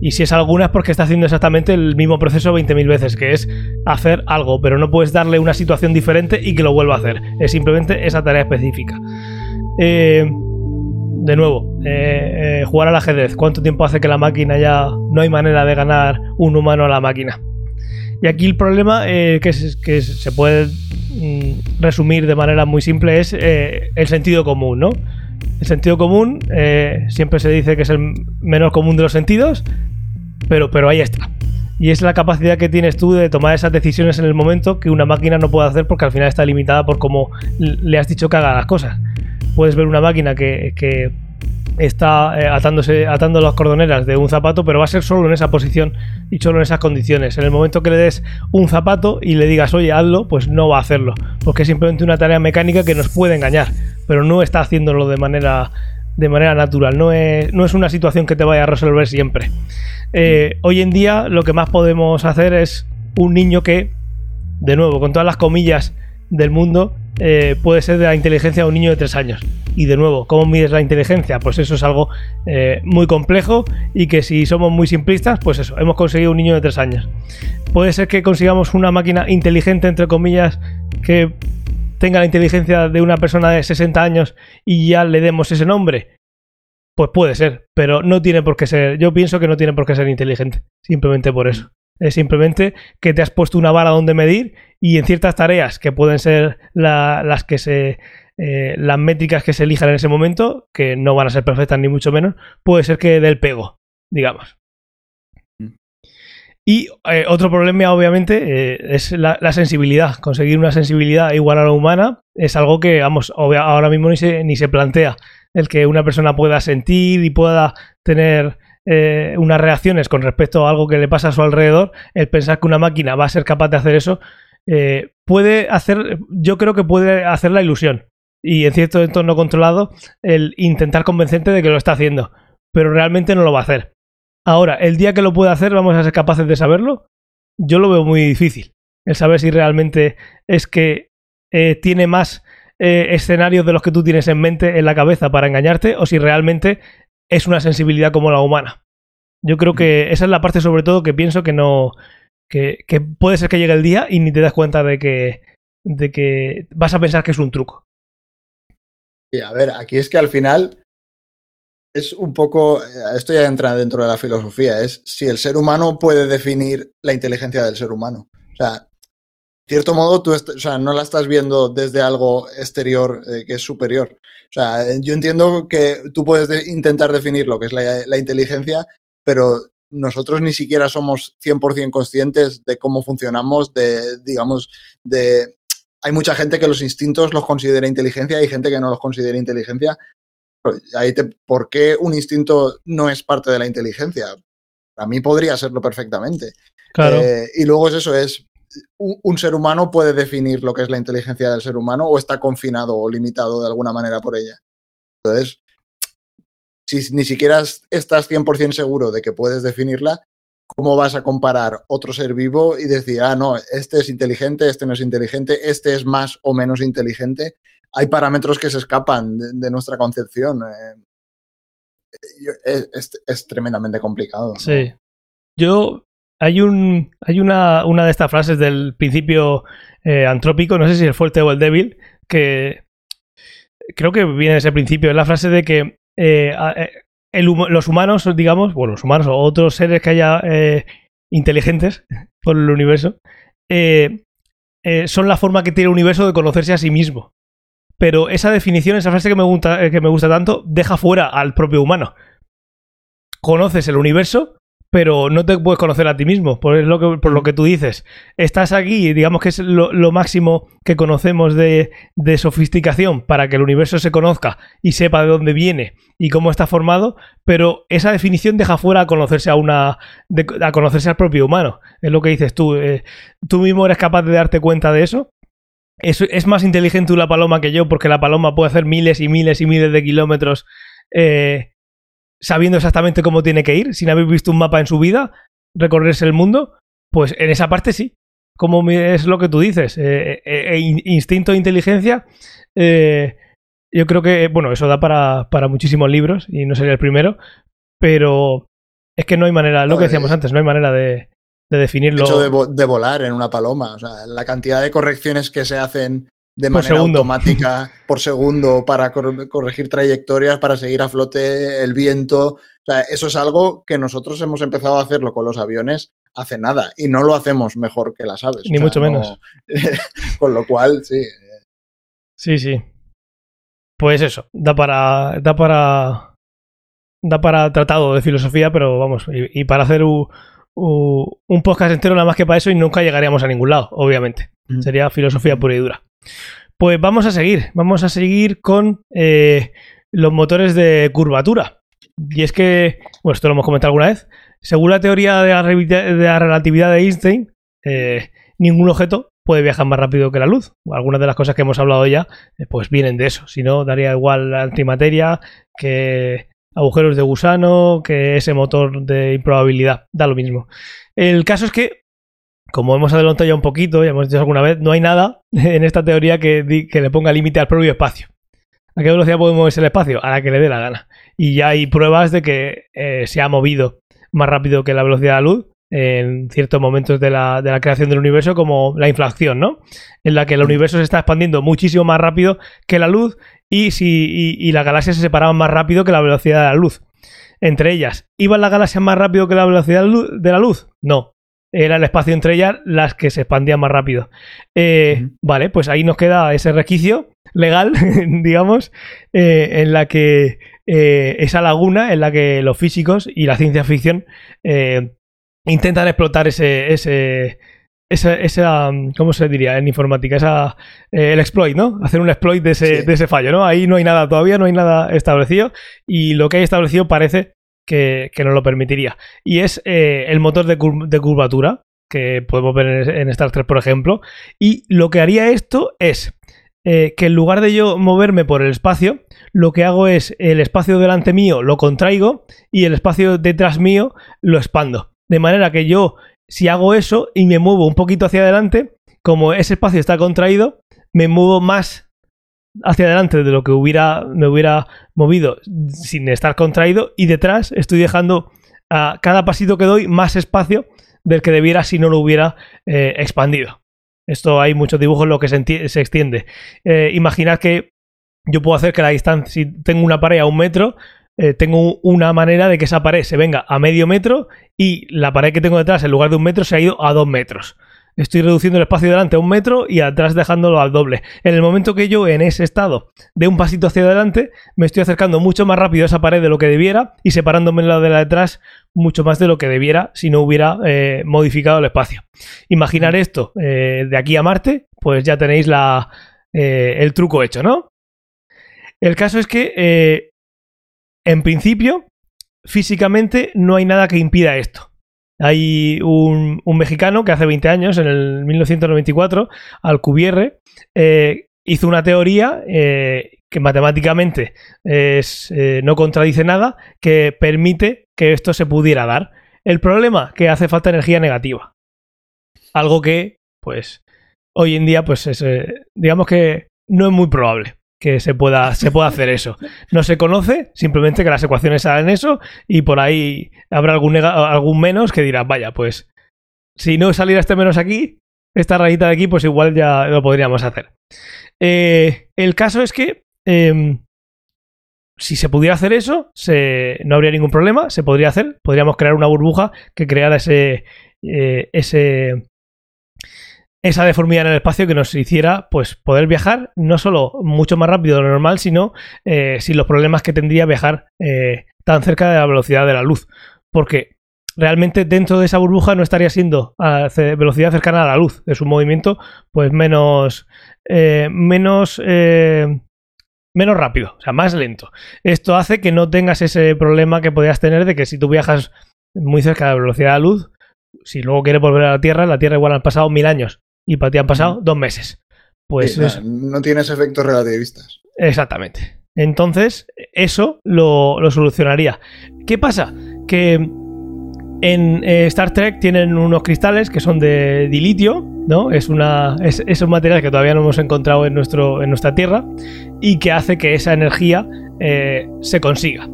Y si es alguna es porque está haciendo exactamente el mismo proceso 20.000 veces, que es hacer algo, pero no puedes darle una situación diferente y que lo vuelva a hacer. Es simplemente esa tarea específica. Eh, de nuevo, eh, eh, jugar al ajedrez. ¿Cuánto tiempo hace que la máquina ya no hay manera de ganar un humano a la máquina? Y aquí el problema eh, que, se puede mm, resumir de manera muy simple es el sentido común, ¿no? El sentido común eh, siempre se dice que es el menor común de los sentidos, pero, pero ahí está. Y es la capacidad que tienes tú de tomar esas decisiones en el momento que una máquina no puede hacer porque al final está limitada por cómo le has dicho que haga las cosas. Puedes ver una máquina que, que está eh, atándose, atando las cordoneras de un zapato, pero va a ser solo en esa posición y solo en esas condiciones. En el momento que le des un zapato y le digas, oye, hazlo, pues no va a hacerlo, porque es simplemente una tarea mecánica que nos puede engañar, pero no está haciéndolo de manera, de manera natural, no es, no es una situación que te vaya a resolver siempre. Eh, hoy en día lo que más podemos hacer es un niño que, de nuevo, con todas las comillas del mundo, eh, puede ser de la inteligencia de un niño de 3 años. Y de nuevo, ¿cómo mides la inteligencia? Pues eso es algo eh, muy complejo y que si somos muy simplistas, pues eso, hemos conseguido un niño de 3 años. Puede ser que consigamos una máquina inteligente, entre comillas, que tenga la inteligencia de una persona de 60 años y ya le demos ese nombre. Pues puede ser, pero no tiene por qué ser. Yo pienso que no tiene por qué ser inteligente, simplemente por eso. Es simplemente que te has puesto una vara donde medir y en ciertas tareas que pueden ser la- las que se. eh, las métricas que se elijan en ese momento, que no van a ser perfectas ni mucho menos, puede ser que dé el pego, digamos. Y eh, otro problema, obviamente, eh, es la, la sensibilidad. Conseguir una sensibilidad igual a la humana es algo que, vamos, obvia- ahora mismo ni se, ni se plantea. El que una persona pueda sentir y pueda tener eh, unas reacciones con respecto a algo que le pasa a su alrededor, el pensar que una máquina va a ser capaz de hacer eso, eh, puede hacer, yo creo que puede hacer la ilusión. Y en cierto entorno controlado, el intentar convencerte de que lo está haciendo. Pero realmente no lo va a hacer. Ahora, el día que lo pueda hacer, ¿vamos a ser capaces de saberlo? Yo lo veo muy difícil. El saber si realmente es que eh, tiene más escenarios de los que tú tienes en mente en la cabeza para engañarte o si realmente es una sensibilidad como la humana. Yo creo que esa es la parte sobre todo que pienso que no... Que, que puede ser que llegue el día y ni te das cuenta de que, de que vas a pensar que es un truco. Y a ver, aquí es que al final es un poco, esto ya entra dentro de la filosofía, es si el ser humano puede definir la inteligencia del ser humano. O sea, cierto modo, tú o sea, no la estás viendo desde algo exterior eh, que es superior. O sea, yo entiendo que tú puedes de intentar definir lo que es la, la, inteligencia, pero nosotros ni siquiera somos 100% conscientes de cómo funcionamos, de, digamos, de... Hay mucha gente que los instintos los considera inteligencia y gente que no los considera inteligencia Ahí te, ¿Por qué un instinto no es parte de la inteligencia? A mí podría serlo perfectamente. Claro. Eh, y luego es eso, es un, ser humano puede definir lo que es la inteligencia del ser humano o está confinado o limitado de alguna manera por ella. Entonces, si ni siquiera estás 100% seguro de que puedes definirla, ¿cómo vas a comparar otro ser vivo y decir, ah, no, este es inteligente, este no es inteligente, este es más o menos inteligente? hay parámetros que se escapan de, nuestra concepción. Eh, es, es, tremendamente complicado. Sí. Yo. Hay, un, hay una, una de estas frases del principio eh, antrópico, no sé si el fuerte o el débil, que creo que viene de ese principio. Es la frase de que eh, el, los humanos, digamos, bueno, los humanos o otros seres que haya eh, inteligentes por el universo, eh, son la forma que tiene el universo de conocerse a sí mismo pero esa definición, esa frase que me gusta, que me gusta tanto, deja fuera al propio humano. Conoces el universo, pero no te puedes conocer a ti mismo, por lo que, por lo que tú dices. Estás aquí, digamos que es lo, máximo que conocemos de, sofisticación para que el universo se conozca y sepa de dónde viene y cómo está formado, pero esa definición deja fuera a conocerse a una. A conocerse al propio humano. Es lo que dices tú. Eh, tú mismo eres capaz de darte cuenta de eso es, más inteligente una paloma que yo porque la paloma puede hacer miles y miles y miles de kilómetros eh, sabiendo exactamente cómo tiene que ir, sin haber visto un mapa en su vida, recorrerse el mundo. Pues en esa parte sí. Como es lo que tú dices, eh, eh, instinto e inteligencia. Eh, yo creo que, bueno, eso da para, para muchísimos libros y no sería el primero, pero es que no hay manera, lo que decíamos antes, no hay manera de, de definirlo. El hecho de, vo de, volar en una paloma, o sea, la cantidad de correcciones que se hacen de por manera segundo. automática por segundo para cor corregir trayectorias, para seguir a flote el viento. O sea, eso es algo que nosotros hemos empezado a hacerlo con los aviones hace nada y no lo hacemos mejor que las aves. Ni o sea, mucho no... menos. con lo cual, sí. Sí, sí. Pues eso, da para. da para. da para tratado de filosofía, pero vamos, y, y para hacer un Uh, un podcast entero nada más que para eso y nunca llegaríamos a ningún lado, obviamente. Mm. Sería filosofía pura y dura. Pues vamos a seguir, vamos a seguir con eh, los motores de curvatura. Y es que, bueno, esto lo hemos comentado alguna vez, según la teoría de la, relatividad de Einstein, eh, ningún objeto puede viajar más rápido que la luz. Algunas de las cosas que hemos hablado ya, eh, pues vienen de eso. Si no, daría igual la antimateria que agujeros de gusano, que ese motor de improbabilidad, da lo mismo. El caso es que, como hemos adelantado ya un poquito, ya hemos dicho alguna vez, no hay nada en esta teoría que, que le ponga límite al propio espacio. ¿A qué velocidad puede moverse el espacio? A la que le dé la gana. Y ya hay pruebas de que eh, se ha movido más rápido que la velocidad de la luz en ciertos momentos de la, creación del universo, como la inflación, ¿no? En la que el universo se está expandiendo muchísimo más rápido que la luz y, si, y las galaxias se separaban más rápido que la velocidad de la luz. Entre ellas, ¿iban las galaxias más rápido que la velocidad de la luz? No. Era el espacio entre ellas las que se expandían más rápido. Eh, uh -huh. Vale, pues ahí nos queda ese resquicio legal, digamos, eh, en la que eh, esa laguna en la que los físicos y la ciencia ficción intentan explotar ese, ese, esa, esa, ¿cómo se diría en informática? Esa, eh, el exploit, ¿no? Hacer un exploit de ese, sí. de ese fallo, ¿no? Ahí no hay nada todavía, no hay nada establecido y lo que hay establecido parece que, que nos lo permitiría. Y es eh, el motor de, cur de, curvatura que podemos ver en, en, Star Trek, por ejemplo. Y lo que haría esto es eh, que en lugar de yo moverme por el espacio, lo que hago es el espacio delante mío lo contraigo y el espacio detrás mío lo expando. De manera que yo, si hago eso y me muevo un poquito hacia adelante, como ese espacio está contraído, me muevo más hacia adelante de lo que hubiera, me hubiera movido sin estar contraído y detrás estoy dejando a cada pasito que doy más espacio del que debiera si no lo hubiera eh, expandido. Esto hay muchos dibujos en lo que se, extiende. Eh, que yo puedo hacer que la distancia, si tengo una pared a un metro, eh, tengo una manera de que esa pared se venga a medio metro y la pared que tengo detrás, en lugar de un metro, se ha ido a dos metros. Estoy reduciendo el espacio delante a un metro y atrás dejándolo al doble. En el momento que yo en ese estado de un pasito hacia adelante, me estoy acercando mucho más rápido a esa pared de lo que debiera y separándome la de la detrás mucho más de lo que debiera si no hubiera eh, modificado el espacio. Imaginar esto eh, de aquí a Marte, pues ya tenéis la, el truco hecho, ¿no? El caso es que en principio, físicamente no hay nada que impida esto. Hay un, mexicano que hace 20 años, en el 1994, Alcubierre, eh, hizo una teoría eh, que matemáticamente eh, no contradice nada, que permite que esto se pudiera dar. El problema, que hace falta energía negativa. Algo que, pues, hoy en día, pues, es, eh, digamos que no es muy probable que se pueda, se pueda hacer eso. No se conoce, simplemente que las ecuaciones salen eso y por ahí habrá algún, algún menos que dirá, vaya, pues si no saliera este menos aquí, esta rayita de aquí, pues igual ya lo podríamos hacer. Eh, el caso es que eh, si se pudiera hacer eso, se, no habría ningún problema, se podría hacer, podríamos crear una burbuja que creara ese, eh, ese esa deformidad en el espacio que nos hiciera pues poder viajar no solo mucho más rápido de lo normal, sino eh, sin los problemas que tendría viajar eh, tan cerca de la velocidad de la luz. Porque realmente dentro de esa burbuja no estaría siendo a velocidad cercana a la luz. Es un movimiento pues menos... Eh, menos... menos rápido, o sea, más lento. Esto hace que no tengas ese problema que podrías tener de que si tú viajas muy cerca de la velocidad de la luz, si luego quieres volver a la Tierra, la Tierra igual han pasado mil años y para ti han pasado dos meses. Pues sí, no, no, tienes efectos relativistas. Exactamente. Entonces, eso lo, lo solucionaría. ¿Qué pasa? Que en eh, Star Trek tienen unos cristales que son de dilitio, ¿no? Es, una, es, es, un material que todavía no hemos encontrado en, nuestro, en nuestra Tierra y que hace que esa energía eh, se consiga.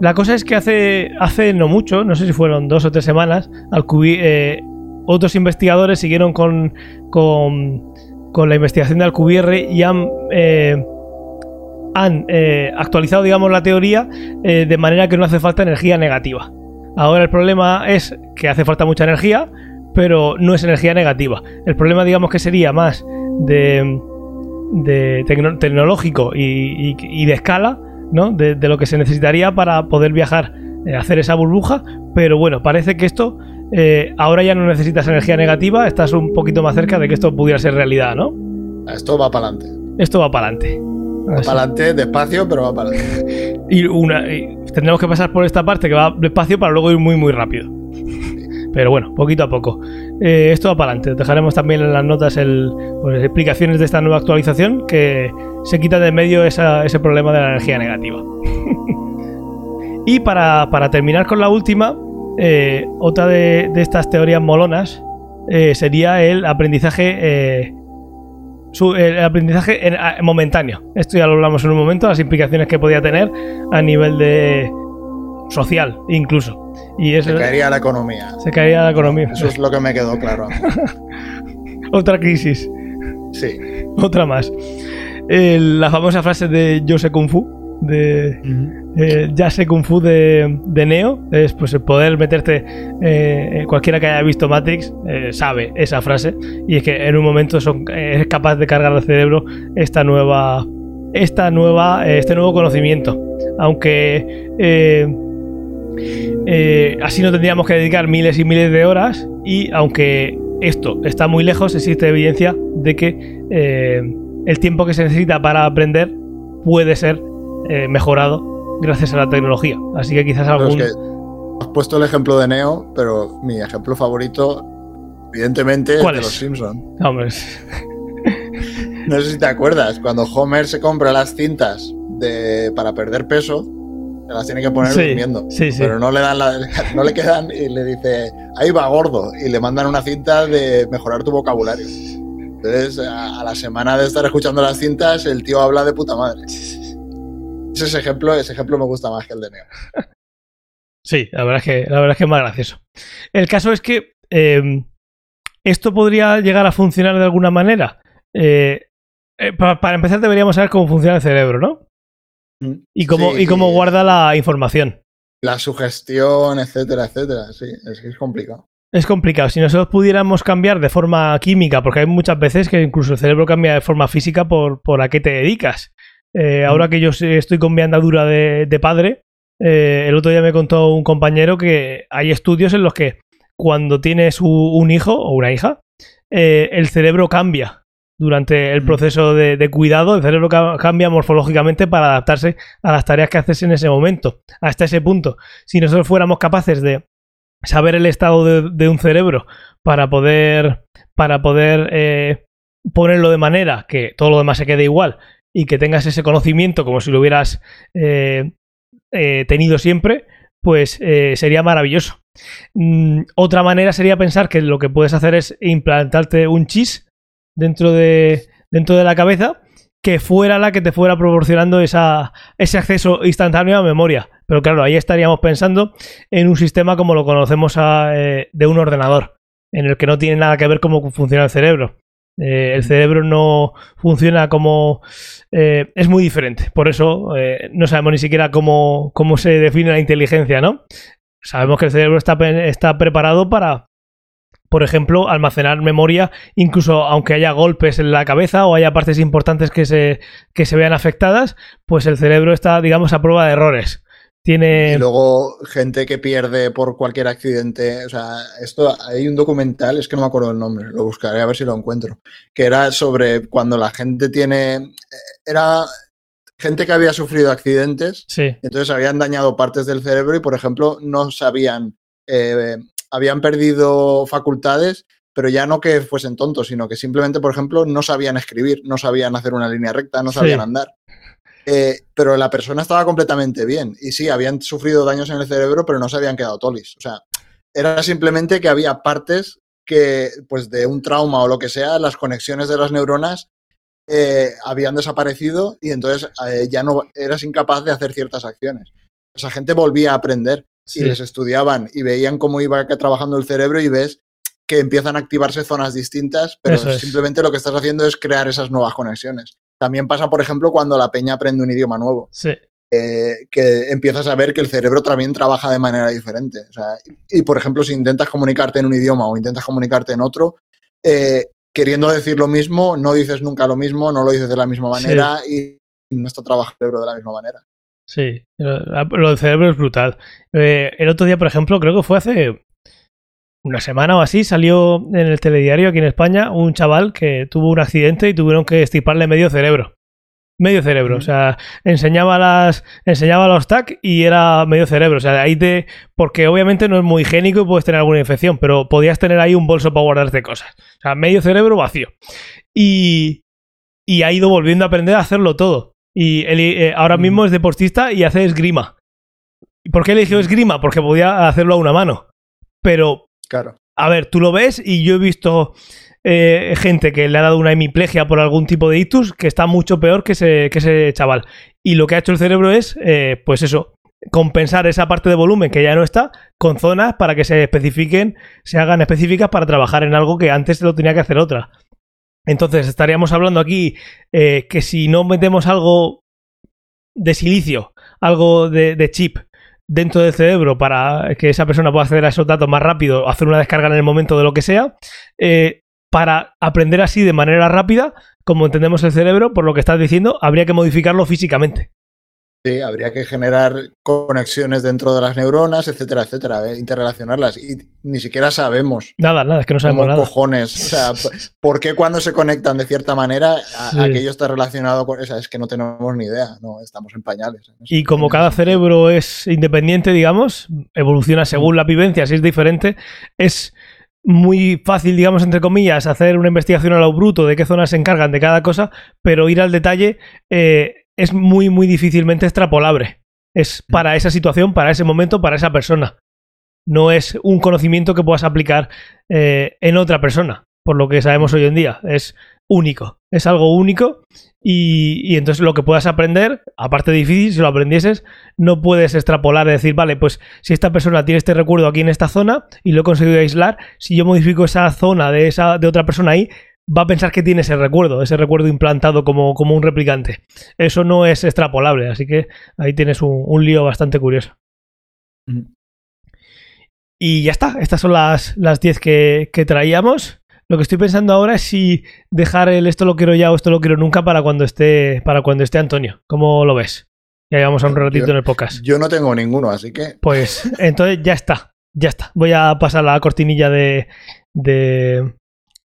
La cosa es que hace, hace no mucho, no sé si fueron dos o tres semanas, Alcubi, eh, otros investigadores siguieron con, con, con la investigación de Alcubierre y han, eh, han eh, actualizado, digamos, la teoría eh, de manera que no hace falta energía negativa. Ahora el problema es que hace falta mucha energía, pero no es energía negativa. El problema, digamos, que sería más de, de tecno tecnológico y, y, de escala, ¿no? De, de, lo que se necesitaría para poder viajar, hacer esa burbuja. Pero bueno, parece que esto eh, ahora ya no necesitas energía negativa, estás un poquito más cerca de que esto pudiera ser realidad, ¿no? Esto va para adelante. Esto va para adelante. Va para adelante, despacio, pero va para adelante. y, una, y tendremos que pasar por esta parte que va despacio para luego ir muy, muy rápido. Pero bueno, poquito a poco. Eh, esto va para adelante. Dejaremos también en las notas el, pues, explicaciones de esta nueva actualización que se quita de medio esa, ese problema de la energía negativa. y para, para terminar con la última, eh, otra de, de, estas teorías molonas eh, sería el aprendizaje. Eh, su, el aprendizaje en, a, momentáneo. Esto ya lo hablamos en un momento, las implicaciones que podía tener a nivel de social, incluso. Y eso, se caería la economía. Se caería la economía. Eso es lo que me quedó claro. Otra crisis. Sí. Otra más. la famosa frase de Yo sé Kung Fu de uh -huh. eh, ya sé Kung Fu de, de, Neo es pues el poder meterte eh, cualquiera que haya visto Matrix eh, sabe esa frase. Y es que en un momento son, es capaz de cargar al cerebro esta nueva esta nueva este nuevo conocimiento. Aunque así no tendríamos que dedicar miles y miles de horas. Y aunque esto está muy lejos existe evidencia de que el tiempo que se necesita para aprender puede ser eh, mejorado gracias a la tecnología. Así que quizás algún... Es que has puesto el ejemplo de Neo, pero mi ejemplo favorito, evidentemente, ¿Cuál es de los Simpsons. Hombre. no sé si te acuerdas, cuando Homer se compra las cintas de, para perder peso, se las tiene que poner sí, durmiendo. Sí, sí. Pero no le, dan la, no le quedan y le dice, ahí va gordo, y le mandan una cinta de mejorar tu vocabulario. Entonces, a, a la semana de estar escuchando las cintas, el tío habla de puta madre. Ese ejemplo, ese ejemplo me gusta más que el de Neo. Sí, la verdad es que, la verdad es, que es más gracioso. El caso es que em, esto podría llegar a funcionar de alguna manera. Eh, eh, para, empezar deberíamos saber cómo funciona el cerebro, ¿no? Mm. Y cómo, y cómo guarda la información. La sugestión, etcétera, etcétera. Sí, es que es complicado. Es complicado. Si nosotros pudiéramos cambiar de forma química, porque hay muchas veces que incluso el cerebro cambia de forma física por, por a qué te dedicas. Eh, ahora que yo estoy con mi andadura de, padre, eh, el otro día me contó un compañero que hay estudios en los que cuando tienes un hijo o una hija, eh, el cerebro cambia durante el proceso de, cuidado, el cerebro cambia morfológicamente para adaptarse a las tareas que haces en ese momento, hasta ese punto. Si nosotros fuéramos capaces de saber el estado de, un cerebro para poder, para poder ponerlo de manera que todo lo demás se quede igual y que tengas ese conocimiento como si lo hubieras eh, eh, tenido siempre, pues eh, sería maravilloso. Mm, otra manera sería pensar que lo que puedes hacer es implantarte un chis dentro de, dentro de la cabeza que fuera la que te fuera proporcionando esa, ese acceso instantáneo a memoria. Pero claro, ahí estaríamos pensando en un sistema como lo conocemos de un ordenador, en el que no tiene nada que ver cómo funciona el cerebro. Eh, el cerebro no funciona como... Eh, es muy diferente. Por eso eh, no sabemos ni siquiera cómo, cómo, se define la inteligencia, ¿no? Sabemos que el cerebro está, está preparado para, por ejemplo, almacenar memoria, incluso aunque haya golpes en la cabeza o haya partes importantes que se, que se vean afectadas, pues el cerebro está, digamos, a prueba de errores. Tiene... Y luego gente que pierde por cualquier accidente. O sea, esto hay un documental, es que no me acuerdo el nombre, lo buscaré a ver si lo encuentro. Que era sobre cuando la gente tiene. Era gente que había sufrido accidentes. Sí. Entonces habían dañado partes del cerebro y, por ejemplo, no sabían. Eh, habían perdido facultades, pero ya no que fuesen tontos, sino que simplemente, por ejemplo, no sabían escribir, no sabían hacer una línea recta, no sabían andar. Eh, pero la persona estaba completamente bien. Y sí, habían sufrido daños en el cerebro, pero no se habían quedado tolis. O sea, era simplemente que había partes que, pues de un trauma o lo que sea, las conexiones de las neuronas eh, habían desaparecido y entonces eh, ya no eras incapaz de hacer ciertas acciones. Esa gente volvía a aprender y les estudiaban y veían cómo iba trabajando el cerebro y ves que empiezan a activarse zonas distintas, pero simplemente lo que estás haciendo es crear esas nuevas conexiones. También pasa, por ejemplo, cuando la peña aprende un idioma nuevo. Sí. que empiezas a ver que el cerebro también trabaja de manera diferente. y, por ejemplo, si intentas comunicarte en un idioma o intentas comunicarte en otro, eh, queriendo decir lo mismo, no dices nunca lo mismo, no lo dices de la misma manera y no está trabajando el cerebro de la misma manera. Sí, lo del cerebro es brutal. Eh, el otro día, por ejemplo, creo que fue hace una semana o así salió en el telediario aquí en España un chaval que tuvo un accidente y tuvieron que estiparle medio cerebro. Medio cerebro, o sea, enseñaba las enseñaba los TAC y era medio cerebro, o sea, de ahí te porque obviamente no es muy higiénico y puedes tener alguna infección, pero podías tener ahí un bolso para guardarte cosas. O sea, medio cerebro vacío. Y y ha ido volviendo a aprender a hacerlo todo. Y él, eh, ahora mismo es deportista y hace esgrima. ¿Y por qué eligió esgrima? Porque podía hacerlo a una mano. Pero a ver, tú lo ves y yo he visto eh, gente que le ha dado una hemiplegia por algún tipo de ictus que está mucho peor que ese, que ese chaval. Y lo que ha hecho el cerebro es, eh, pues eso, compensar esa parte de volumen que ya no está con zonas para que se especifiquen, se hagan específicas para trabajar en algo que antes lo tenía que hacer otra. Entonces estaríamos hablando aquí eh, que si no metemos algo de silicio, algo de chip dentro del cerebro para que esa persona pueda acceder a esos datos más rápido, hacer una descarga en el momento de lo que sea, eh, para aprender así de manera rápida, como entendemos el cerebro, por lo que estás diciendo, habría que modificarlo físicamente. Sí, habría que generar conexiones dentro de las neuronas, etcétera, etcétera, ¿eh? interrelacionarlas. Y ni siquiera sabemos. Nada, nada, es que no sabemos nada. cojones. O sea, ¿por qué cuando se conectan de cierta manera aquello está relacionado con esa? Es que no tenemos ni idea, no, estamos en pañales. Y como cada cerebro es independiente, digamos, evoluciona según la vivencia, si es diferente, es muy fácil, digamos, entre comillas, hacer una investigación a lo bruto de qué zonas se encargan de cada cosa, pero ir al detalle. Eh, es muy, muy difícilmente extrapolable. Es mm. para esa situación, para ese momento, para esa persona. No es un conocimiento que puedas aplicar eh, en otra persona, por lo que sabemos hoy en día. Es único. Es algo único y, y entonces lo que puedas aprender, aparte de difícil, si lo aprendieses, no puedes extrapolar y decir, vale, pues si esta persona tiene este recuerdo aquí en esta zona y lo he conseguido aislar, si yo modifico esa zona de, esa, de otra persona ahí, va a pensar que tiene ese recuerdo, ese recuerdo implantado como, como un replicante. Eso no es extrapolable, así que ahí tienes un, un lío bastante curioso. Mm. Y ya está, estas son las 10 que, que traíamos. Lo que estoy pensando ahora es si dejar el esto lo quiero ya o esto lo quiero nunca para cuando esté, para cuando esté Antonio. ¿Cómo lo ves? Ya llevamos un ratito Yo- en el podcast. Yo no tengo ninguno, así que Pues entonces ya está, ya está. Voy a pasar la cortinilla de, de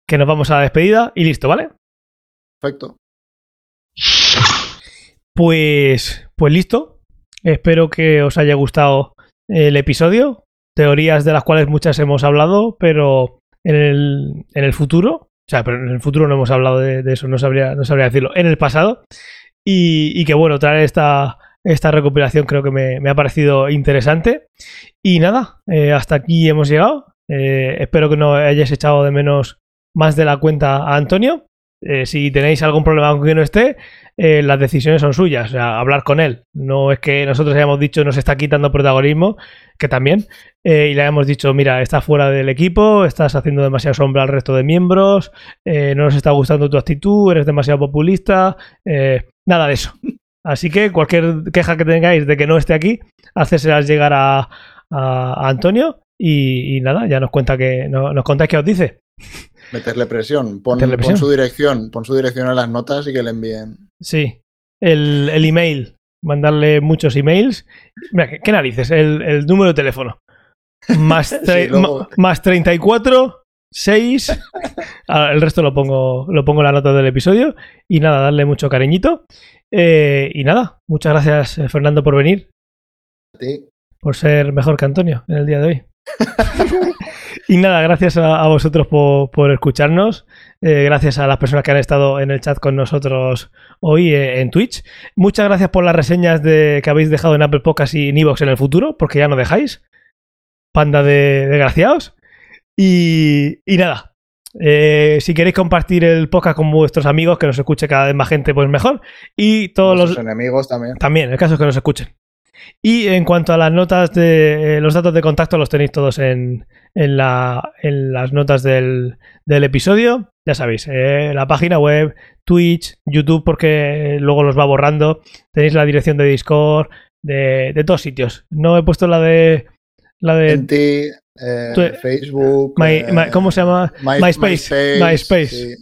que nos vamos a la despedida y listo, ¿vale? perfecto. Pues, pues listo. Espero que os haya gustado el episodio. Teorías de las cuales muchas hemos hablado, pero en el, en el futuro, o sea, pero en el futuro no hemos hablado de, de eso, no sabría, no sabría decirlo, en el pasado. Y, y que bueno, traer esta, esta recopilación creo que me, me ha parecido interesante. Y nada, eh, hasta aquí hemos llegado. Eh, espero que no hayáis echado de menos más de la cuenta a Antonio. Eh, si tenéis algún problema con que no esté, eh, las decisiones son suyas, o sea, hablar con él. No es que nosotros hayamos dicho nos está quitando protagonismo, que también, eh, y le hayamos dicho, mira, estás fuera del equipo, estás haciendo demasiada sombra al resto de miembros, no nos está gustando tu actitud, eres demasiado populista, nada de eso. Así que cualquier queja que tengáis de que no esté aquí, hacérselas llegar a, Antonio y, y nada, ya nos cuenta que no- nos contáis qué os dice. Meterle presión. Pon, Meterle pon presión. su dirección. Pon su dirección en las notas y que le envíen. Sí, el, el email, mandarle muchos emails. Mira, ¿qué, qué narices? El, el número de teléfono. Más, Sí, luego- más 34, 6. Ah, El resto lo pongo, lo pongo en la nota del episodio. Y nada, darle mucho cariñito. Eh, y nada, muchas gracias, Fernando, por venir, A ti. por ser mejor que Antonio en el día de hoy. y nada, gracias a, a vosotros por, por escucharnos. Eh, gracias a las personas que han estado en el chat con nosotros hoy eh, en Twitch. Muchas gracias por las reseñas de, que habéis dejado en Apple Podcast y en Evox en el futuro, porque ya no dejáis. Panda de desgraciados. Y, y nada. eh, si queréis compartir el podcast con vuestros amigos, que nos escuche cada vez más gente, pues mejor. Y todos los, enemigos también. también, el caso es que nos escuchen. Y en cuanto a las notas de. eh, los datos de contacto los tenéis todos en, en, la, en las notas del, del episodio. Ya sabéis, eh, la página web, Twitch, YouTube, porque luego los va borrando. Tenéis la dirección de Discord, de, de todos sitios. No he puesto la de. La de. En ti, eh, Facebook. My- eh, my- ¿Cómo se llama? My- MySpace. MySpace. sí.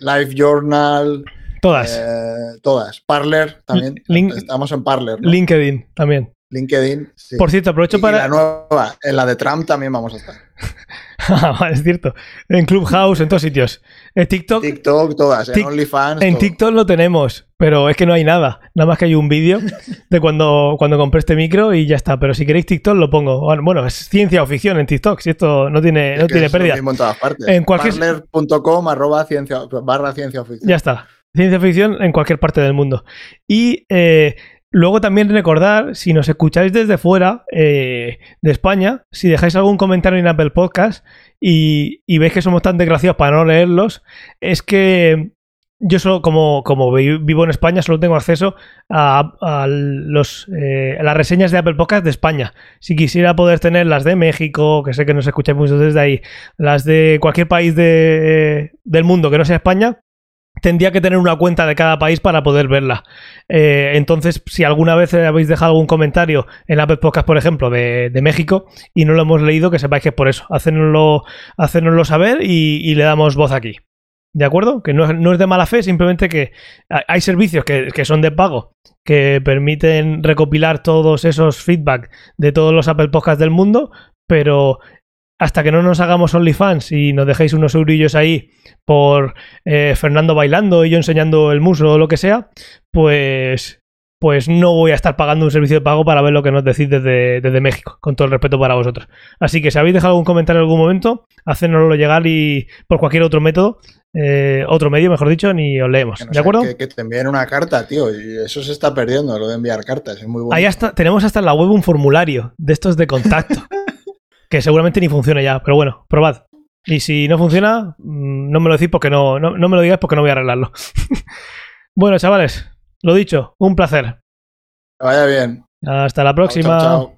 Live Journal. Todas. eh, todas. Parler también. Link- Estamos en Parler. ¿no? LinkedIn también. LinkedIn. sí. Por cierto, aprovecho Y para. la nueva, en la de Trump también vamos a estar. Ah, es cierto. En Clubhouse, en todos sitios. En TikTok. TikTok, todas. En OnlyFans. En todo. TikTok lo tenemos, pero es que no hay nada. Nada más que hay un vídeo de cuando, cuando compré este micro y ya está. Pero si queréis TikTok lo pongo. Bueno, es ciencia o ficción en TikTok. Si esto no tiene, Es no tiene pérdida. mismo en todas partes. En cualquier- Parler.com arroba ciencia, barra ciencia oficial. Ya está. Ciencia ficción en cualquier parte del mundo. Y eh, luego también recordar, si nos escucháis desde fuera eh, de España, si dejáis algún comentario en Apple Podcast y, veis que somos tan desgraciados para no leerlos, es que yo solo, como, como vi- vivo en España, solo tengo acceso a, a los, eh, las reseñas de Apple Podcast de España. Si quisiera poder tener las de México, que sé que nos escucháis muchos desde ahí, las de cualquier país de, del mundo que no sea España, tendría que tener una cuenta de cada país para poder verla. Eh, entonces, si alguna vez habéis dejado algún comentario en Apple Podcast, por ejemplo, de, México, y no lo hemos leído, que sepáis que es por eso. Hacérnoslo, hacérnoslo saber y, le damos voz aquí. ¿De acuerdo? Que no es, de mala fe, simplemente que hay- hay servicios que, que son de pago que permiten recopilar todos esos feedback de todos los Apple Podcasts del mundo, pero hasta que no nos hagamos OnlyFans y nos dejéis unos eurillos ahí por eh, Fernando bailando y yo enseñando el muso o lo que sea, pues, pues no voy a estar pagando un servicio de pago para ver lo que nos decís desde, desde México, con todo el respeto para vosotros. Así que si habéis dejado algún comentario en algún momento, hacérnoslo llegar y por cualquier otro método, eh, otro medio, mejor dicho, ni os leemos. No ¿De acuerdo? Que, que te envíen una carta, tío. Y eso se está perdiendo, lo de enviar cartas. Es muy bueno. Ahí hasta, tenemos hasta en la web un formulario de estos de contacto. que seguramente ni funciona ya, pero bueno, probad. Y si no funciona, mm, no me lo decís porque no, no, no me lo digáis porque no voy a arreglarlo. bueno, chavales, lo dicho, un placer. Que vaya bien. Hasta la próxima. Chao, chao, chao.